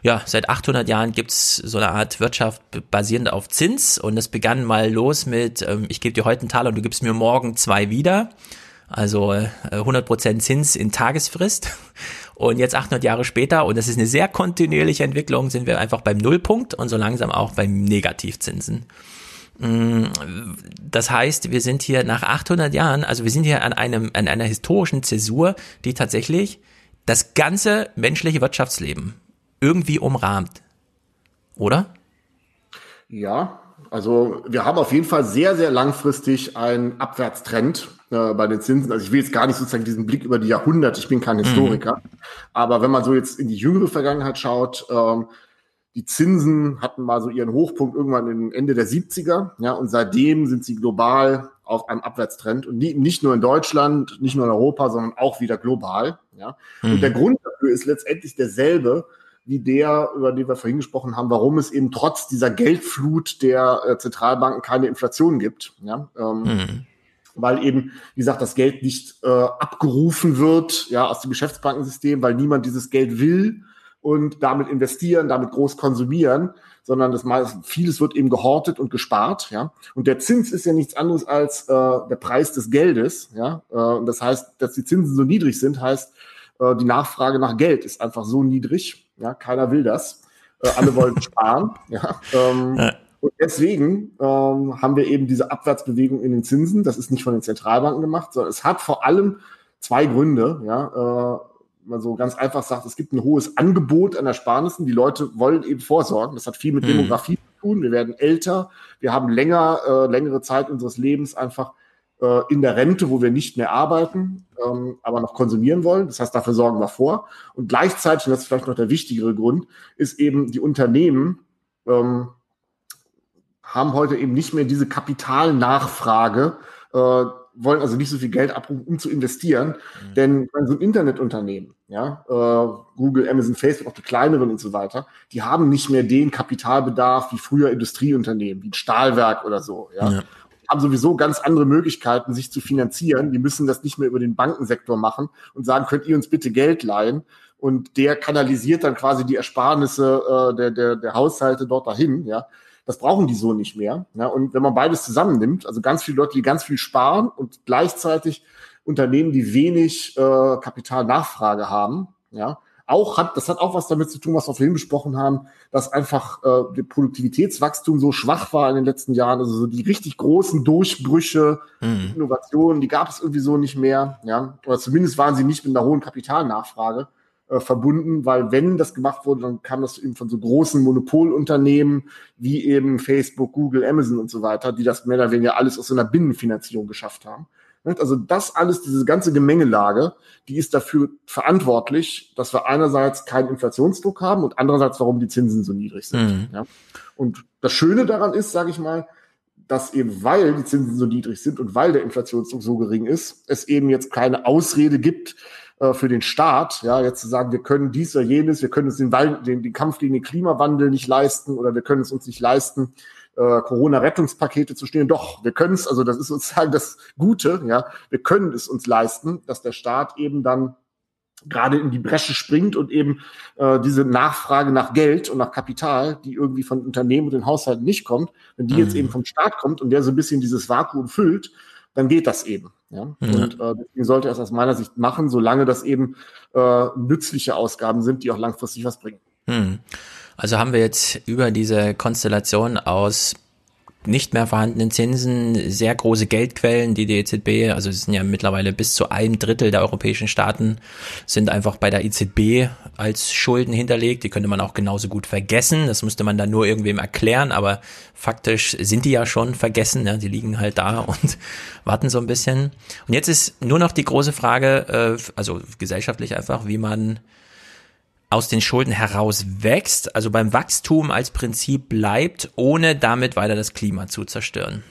ja, seit 800 Jahren gibt's so eine Art Wirtschaft basierend auf Zins und es begann mal los mit, ähm, ich gebe dir heute einen Taler und du gibst mir morgen zwei wieder. Also äh, 100% Zins in Tagesfrist. Und jetzt 800 Jahre später, und das ist eine sehr kontinuierliche Entwicklung, sind wir einfach beim Nullpunkt und so langsam auch beim Negativzinsen. Mm, das heißt, wir sind hier nach 800 Jahren, also wir sind hier an einem, an einer historischen Zäsur, die tatsächlich das ganze menschliche Wirtschaftsleben irgendwie umrahmt. Oder? Ja, also wir haben auf jeden Fall sehr, sehr langfristig einen Abwärtstrend äh, bei den Zinsen. Also ich will jetzt gar nicht sozusagen diesen Blick über die Jahrhunderte, ich bin kein mhm. Historiker, mhm. aber wenn man so jetzt in die jüngere Vergangenheit schaut, ähm, die Zinsen hatten mal so ihren Hochpunkt irgendwann in Ende der 70er, ja, und seitdem sind sie global auf einem Abwärtstrend und nie, nicht nur in Deutschland, nicht nur in Europa, sondern auch wieder global, ja. Mhm. Und der Grund dafür ist letztendlich derselbe, wie der, über den wir vorhin gesprochen haben, warum es eben trotz dieser Geldflut der äh, Zentralbanken keine Inflation gibt. Ja? Ähm, mhm. Weil eben, wie gesagt, das Geld nicht äh, abgerufen wird ja, aus dem Geschäftsbankensystem, weil niemand dieses Geld will und damit investieren, damit groß konsumieren, sondern das meist, vieles wird eben gehortet und gespart, ja. Und der Zins ist ja nichts anderes als äh, der Preis des Geldes, ja. Äh, und das heißt, dass die Zinsen so niedrig sind, heißt, äh, die Nachfrage nach Geld ist einfach so niedrig, ja. Keiner will das. Äh, alle wollen sparen, ja. Ähm, ja. Und deswegen ähm, haben wir eben diese Abwärtsbewegung in den Zinsen. Das ist nicht von den Zentralbanken gemacht, sondern es hat vor allem zwei Gründe, ja. Äh, man so ganz einfach sagt, es gibt ein hohes Angebot an Ersparnissen. Die Leute wollen eben vorsorgen. Das hat viel mit hm. Demografie zu tun. Wir werden älter. Wir haben länger, äh, längere Zeit unseres Lebens einfach äh, in der Rente, wo wir nicht mehr arbeiten, ähm, aber noch konsumieren wollen. Das heißt, dafür sorgen wir vor. Und gleichzeitig, und das ist vielleicht noch der wichtigere Grund, ist eben die Unternehmen, ähm, haben heute eben nicht mehr diese Kapitalnachfrage, äh, wollen also nicht so viel Geld abrufen, um zu investieren. Mhm. Denn so ein Internetunternehmen, ja, äh, Google, Amazon, Facebook, auch die kleineren und so weiter, die haben nicht mehr den Kapitalbedarf wie früher Industrieunternehmen, wie ein Stahlwerk oder so, ja. ja. Haben sowieso ganz andere Möglichkeiten, sich zu finanzieren. Die müssen das nicht mehr über den Bankensektor machen und sagen, könnt ihr uns bitte Geld leihen? Und der kanalisiert dann quasi die Ersparnisse äh, der, der, der Haushalte dort dahin, ja. Das brauchen die so nicht mehr. Ja? Und wenn man beides zusammennimmt, also ganz viele Leute, die ganz viel sparen und gleichzeitig Unternehmen, die wenig äh, Kapitalnachfrage haben, ja, auch hat, das hat auch was damit zu tun, was wir vorhin besprochen haben, dass einfach äh, der Produktivitätswachstum so schwach war in den letzten Jahren. Also so die richtig großen Durchbrüche, mhm. Innovationen, die gab es irgendwie so nicht mehr. Ja, oder zumindest waren sie nicht mit einer hohen Kapitalnachfrage äh, verbunden, weil wenn das gemacht wurde, dann kam das eben von so großen Monopolunternehmen wie eben Facebook, Google, Amazon und so weiter, die das mehr oder weniger alles aus so einer Binnenfinanzierung geschafft haben. Also das alles, diese ganze Gemengelage, die ist dafür verantwortlich, dass wir einerseits keinen Inflationsdruck haben und andererseits, warum die Zinsen so niedrig sind. Mhm. Ja. Und das Schöne daran ist, sage ich mal, dass eben weil die Zinsen so niedrig sind und weil der Inflationsdruck so gering ist, es eben jetzt keine Ausrede gibt, äh, für den Staat, ja, jetzt zu sagen, wir können dies oder jenes, wir können uns den, den, den Kampf gegen den Klimawandel nicht leisten oder wir können es uns nicht leisten, äh, Corona-Rettungspakete zu stehen. Doch, wir können es, also das ist sozusagen das Gute, ja, wir können es uns leisten, dass der Staat eben dann gerade in die Bresche springt und eben äh, diese Nachfrage nach Geld und nach Kapital, die irgendwie von Unternehmen und den Haushalten nicht kommt, wenn die mhm. jetzt eben vom Staat kommt und der so ein bisschen dieses Vakuum füllt, dann geht das eben. Ja? Mhm. Und äh, deswegen sollte er es aus meiner Sicht machen, solange das eben äh, nützliche Ausgaben sind, die auch langfristig was bringen. Mhm. Also haben wir jetzt über diese Konstellation aus nicht mehr vorhandenen Zinsen, sehr große Geldquellen, die die EZB, also es sind ja mittlerweile bis zu einem Drittel der europäischen Staaten, sind einfach bei der EZB als Schulden hinterlegt. Die könnte man auch genauso gut vergessen. Das müsste man dann nur irgendwem erklären, aber faktisch sind die ja schon vergessen. Ja, die liegen halt da und warten so ein bisschen. Und jetzt ist nur noch die große Frage, äh, also gesellschaftlich einfach, wie man aus den Schulden heraus wächst, also beim Wachstum als Prinzip bleibt, ohne damit weiter das Klima zu zerstören.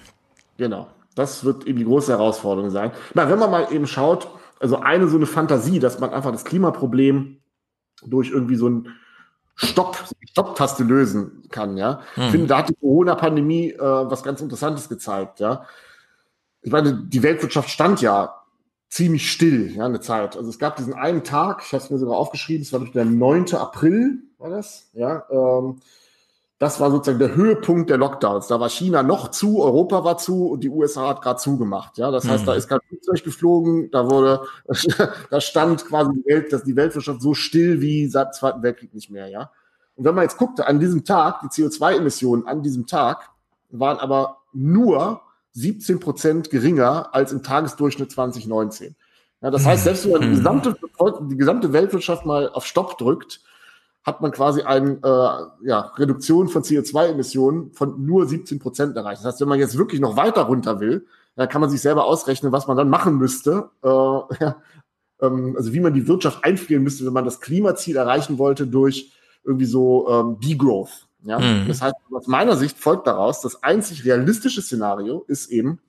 Genau. Das wird eben die große Herausforderung sein. Na, wenn man mal eben schaut, also eine so eine Fantasie, dass man einfach das Klimaproblem durch irgendwie so ein Stopp, Stopptaste lösen kann, ja. Hm. Ich finde, da hat die Corona-Pandemie äh, was ganz Interessantes gezeigt, ja. Ich meine, die Weltwirtschaft stand ja ziemlich still, ja, eine Zeit. Also es gab diesen einen Tag, ich habe es mir sogar aufgeschrieben, es war der 9. April, war das, ja, ähm, das war sozusagen der Höhepunkt der Lockdowns. Da war China noch zu, Europa war zu und die USA hat gerade zugemacht. Ja, das heißt, mhm. da ist kein Flugzeug geflogen, da wurde, da stand quasi die Welt, dass die Weltwirtschaft so still wie seit dem Zweiten Weltkrieg nicht mehr. Ja, und wenn man jetzt guckte, an diesem Tag die CO2-Emissionen an diesem Tag waren aber nur 17 Prozent geringer als im Tagesdurchschnitt 2019. Ja, das heißt, selbst wenn man die Mhm. gesamte, die gesamte Weltwirtschaft mal auf Stopp drückt, hat man quasi eine äh, ja, Reduktion von CO2-Emissionen von nur 17 Prozent erreicht. Das heißt, wenn man jetzt wirklich noch weiter runter will, dann kann man sich selber ausrechnen, was man dann machen müsste, äh, ja, ähm, also wie man die Wirtschaft einfrieren müsste, wenn man das Klimaziel erreichen wollte durch irgendwie so ähm, Degrowth. Ja? Mhm. Das heißt, aus meiner Sicht folgt daraus, das einzig realistische Szenario ist eben,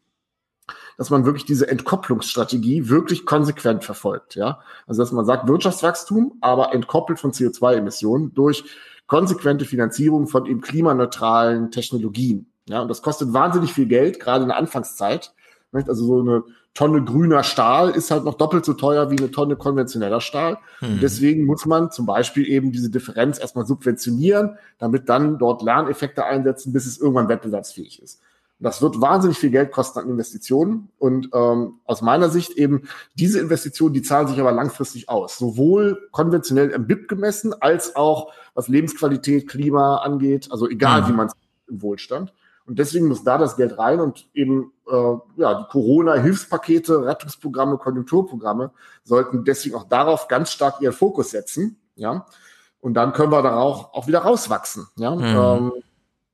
dass man wirklich diese Entkopplungsstrategie wirklich konsequent verfolgt. Ja? Also dass man sagt Wirtschaftswachstum, aber entkoppelt von CO2-Emissionen durch konsequente Finanzierung von eben klimaneutralen Technologien. Ja, und das kostet wahnsinnig viel Geld, gerade in der Anfangszeit. Also so eine Tonne grüner Stahl ist halt noch doppelt so teuer wie eine Tonne konventioneller Stahl. Und deswegen muss man zum Beispiel eben diese Differenz erstmal subventionieren, damit dann dort Lerneffekte einsetzen, bis es irgendwann wettbewerbsfähig ist. Und das wird wahnsinnig viel Geld kosten an Investitionen. Und ähm, aus meiner Sicht eben diese Investitionen, die zahlen sich aber langfristig aus. Sowohl konventionell im BIP gemessen, als auch was Lebensqualität, Klima angeht. Also egal, Mhm. wie man es im Wohlstand. Und deswegen muss da das Geld rein und eben äh, ja, die Corona-Hilfspakete, Rettungsprogramme, Konjunkturprogramme sollten deswegen auch darauf ganz stark ihren Fokus setzen. Ja, und dann können wir darauf auch wieder rauswachsen. Ja, Mhm. ähm,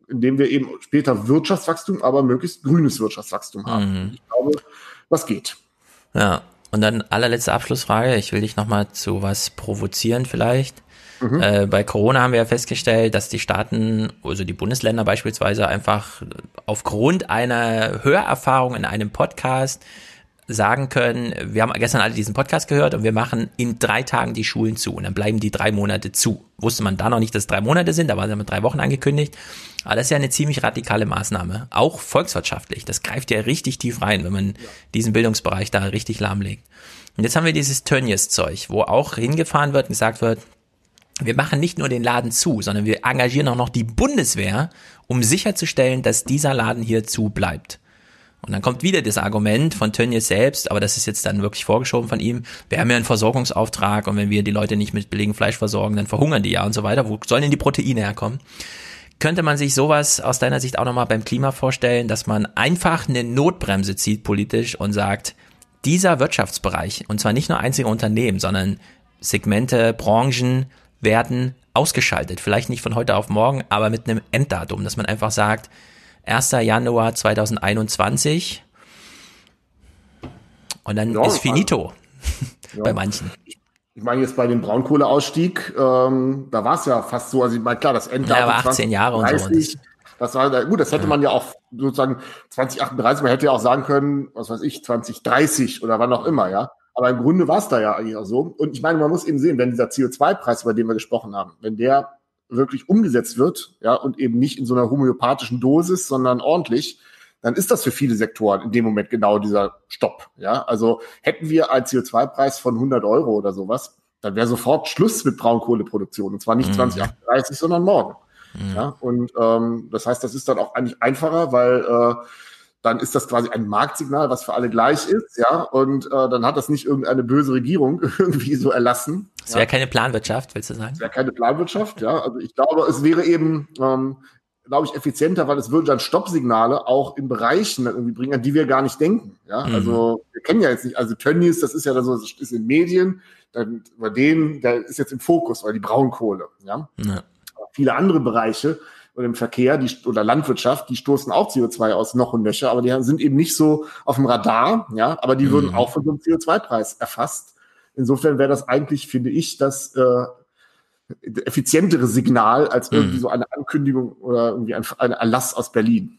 indem wir eben später Wirtschaftswachstum, aber möglichst grünes Wirtschaftswachstum haben. Mhm. Ich glaube, das geht. Ja, und dann allerletzte Abschlussfrage. Ich will dich nochmal zu was provozieren vielleicht. Äh, bei Corona haben wir ja festgestellt, dass die Staaten, also die Bundesländer beispielsweise, einfach aufgrund einer Hörerfahrung in einem Podcast sagen können, wir haben gestern alle diesen Podcast gehört und wir machen in drei Tagen die Schulen zu und dann bleiben die drei Monate zu. Wusste man da noch nicht, dass drei Monate sind, da waren mit drei Wochen angekündigt. Aber das ist ja eine ziemlich radikale Maßnahme, auch volkswirtschaftlich. Das greift ja richtig tief rein, wenn man diesen Bildungsbereich da richtig lahmlegt. Und jetzt haben wir dieses Tönnies-Zeug, wo auch hingefahren wird und gesagt wird, wir machen nicht nur den Laden zu, sondern wir engagieren auch noch die Bundeswehr, um sicherzustellen, dass dieser Laden hier zu bleibt. Und dann kommt wieder das Argument von Tönnies selbst, aber das ist jetzt dann wirklich vorgeschoben von ihm. Wir haben ja einen Versorgungsauftrag und wenn wir die Leute nicht mit billigem Fleisch versorgen, dann verhungern die ja und so weiter. Wo sollen denn die Proteine herkommen? Könnte man sich sowas aus deiner Sicht auch nochmal beim Klima vorstellen, dass man einfach eine Notbremse zieht politisch und sagt, dieser Wirtschaftsbereich, und zwar nicht nur einzige Unternehmen, sondern Segmente, Branchen werden ausgeschaltet. Vielleicht nicht von heute auf morgen, aber mit einem Enddatum, dass man einfach sagt, 1. Januar 2021 und dann Ja, ist finito Ja. bei manchen. Ich meine, jetzt bei dem Braunkohleausstieg, ähm, da war es ja fast so, also ich meine, klar, das Enddatum Ja, aber 18 Jahre und so. 2030, Das war gut, das hätte man ja auch sozusagen 2038, man hätte ja auch sagen können, was weiß ich, 2030 oder wann auch immer, ja. Aber im Grunde war es da ja eigentlich auch so. Und ich meine, man muss eben sehen, wenn dieser CO2-Preis, über den wir gesprochen haben, wenn der wirklich umgesetzt wird, ja, und eben nicht in so einer homöopathischen Dosis, sondern ordentlich, dann ist das für viele Sektoren in dem Moment genau dieser Stopp. Ja, also hätten wir einen CO2-Preis von 100 Euro oder sowas, dann wäre sofort Schluss mit Braunkohleproduktion. Und zwar nicht Mhm. 2038, sondern morgen. Ja, und ähm, das heißt, das ist dann auch eigentlich einfacher, weil äh, dann ist das quasi ein Marktsignal, was für alle gleich ist, ja, und äh, dann hat das nicht irgendeine böse Regierung irgendwie so erlassen. Das wäre keine Planwirtschaft, willst du sagen? Es wäre keine Planwirtschaft, ja. Also ich glaube, es wäre eben, ähm, glaube ich, effizienter, weil es würde dann Stoppsignale auch in Bereichen irgendwie bringen, an die wir gar nicht denken. Ja, Mhm. also wir kennen ja jetzt nicht, also Tönnies, das ist ja dann so, das ist in Medien, dann bei denen, der ist jetzt im Fokus, weil die Braunkohle, ja. Ja. Viele andere Bereiche oder im Verkehr die, oder Landwirtschaft, die stoßen auch CO2 aus noch und nöcher, aber die sind eben nicht so auf dem Radar, ja, aber die würden Mhm. auch von so einem CO2-Preis erfasst. Insofern wäre das eigentlich, finde ich, das äh, effizientere Signal als irgendwie Mhm. so eine Ankündigung oder irgendwie ein, ein Erlass aus Berlin.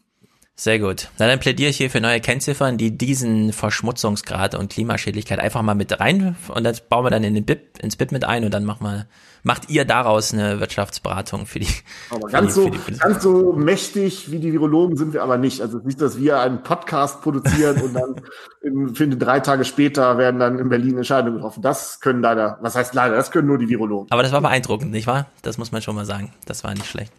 Sehr gut. Na, dann plädiere ich hier für neue Kennziffern, die diesen Verschmutzungsgrad und Klimaschädlichkeit einfach mal mit rein und das bauen wir dann in den BIP, ins BIP mit ein und dann macht mal, macht ihr daraus eine Wirtschaftsberatung für die. Aber für ganz die, so, die ganz so mächtig wie die Virologen sind wir aber nicht. Also nicht, dass wir einen Podcast produzieren und dann in, finde drei Tage später werden dann in Berlin Entscheidungen getroffen. Das können leider, was heißt leider, das können nur die Virologen. Aber das war beeindruckend, nicht wahr? Das muss man schon mal sagen. Das war nicht schlecht.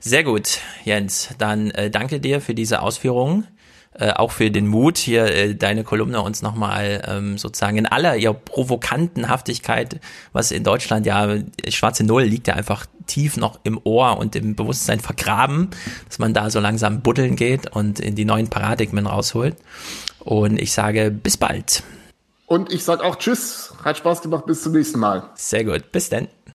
Sehr gut, Jens. Dann äh, danke dir für diese Ausführungen. äh, auch für den Mut, hier äh, deine Kolumne uns nochmal ähm, sozusagen in aller ihrer provokanten Haftigkeit, was in Deutschland ja, schwarze Null liegt ja einfach tief noch im Ohr und im Bewusstsein vergraben, dass man da so langsam buddeln geht und in die neuen Paradigmen rausholt. Und ich sage bis bald. Und ich sage auch Tschüss. Hat Spaß gemacht. Bis zum nächsten Mal. Sehr gut. Bis dann.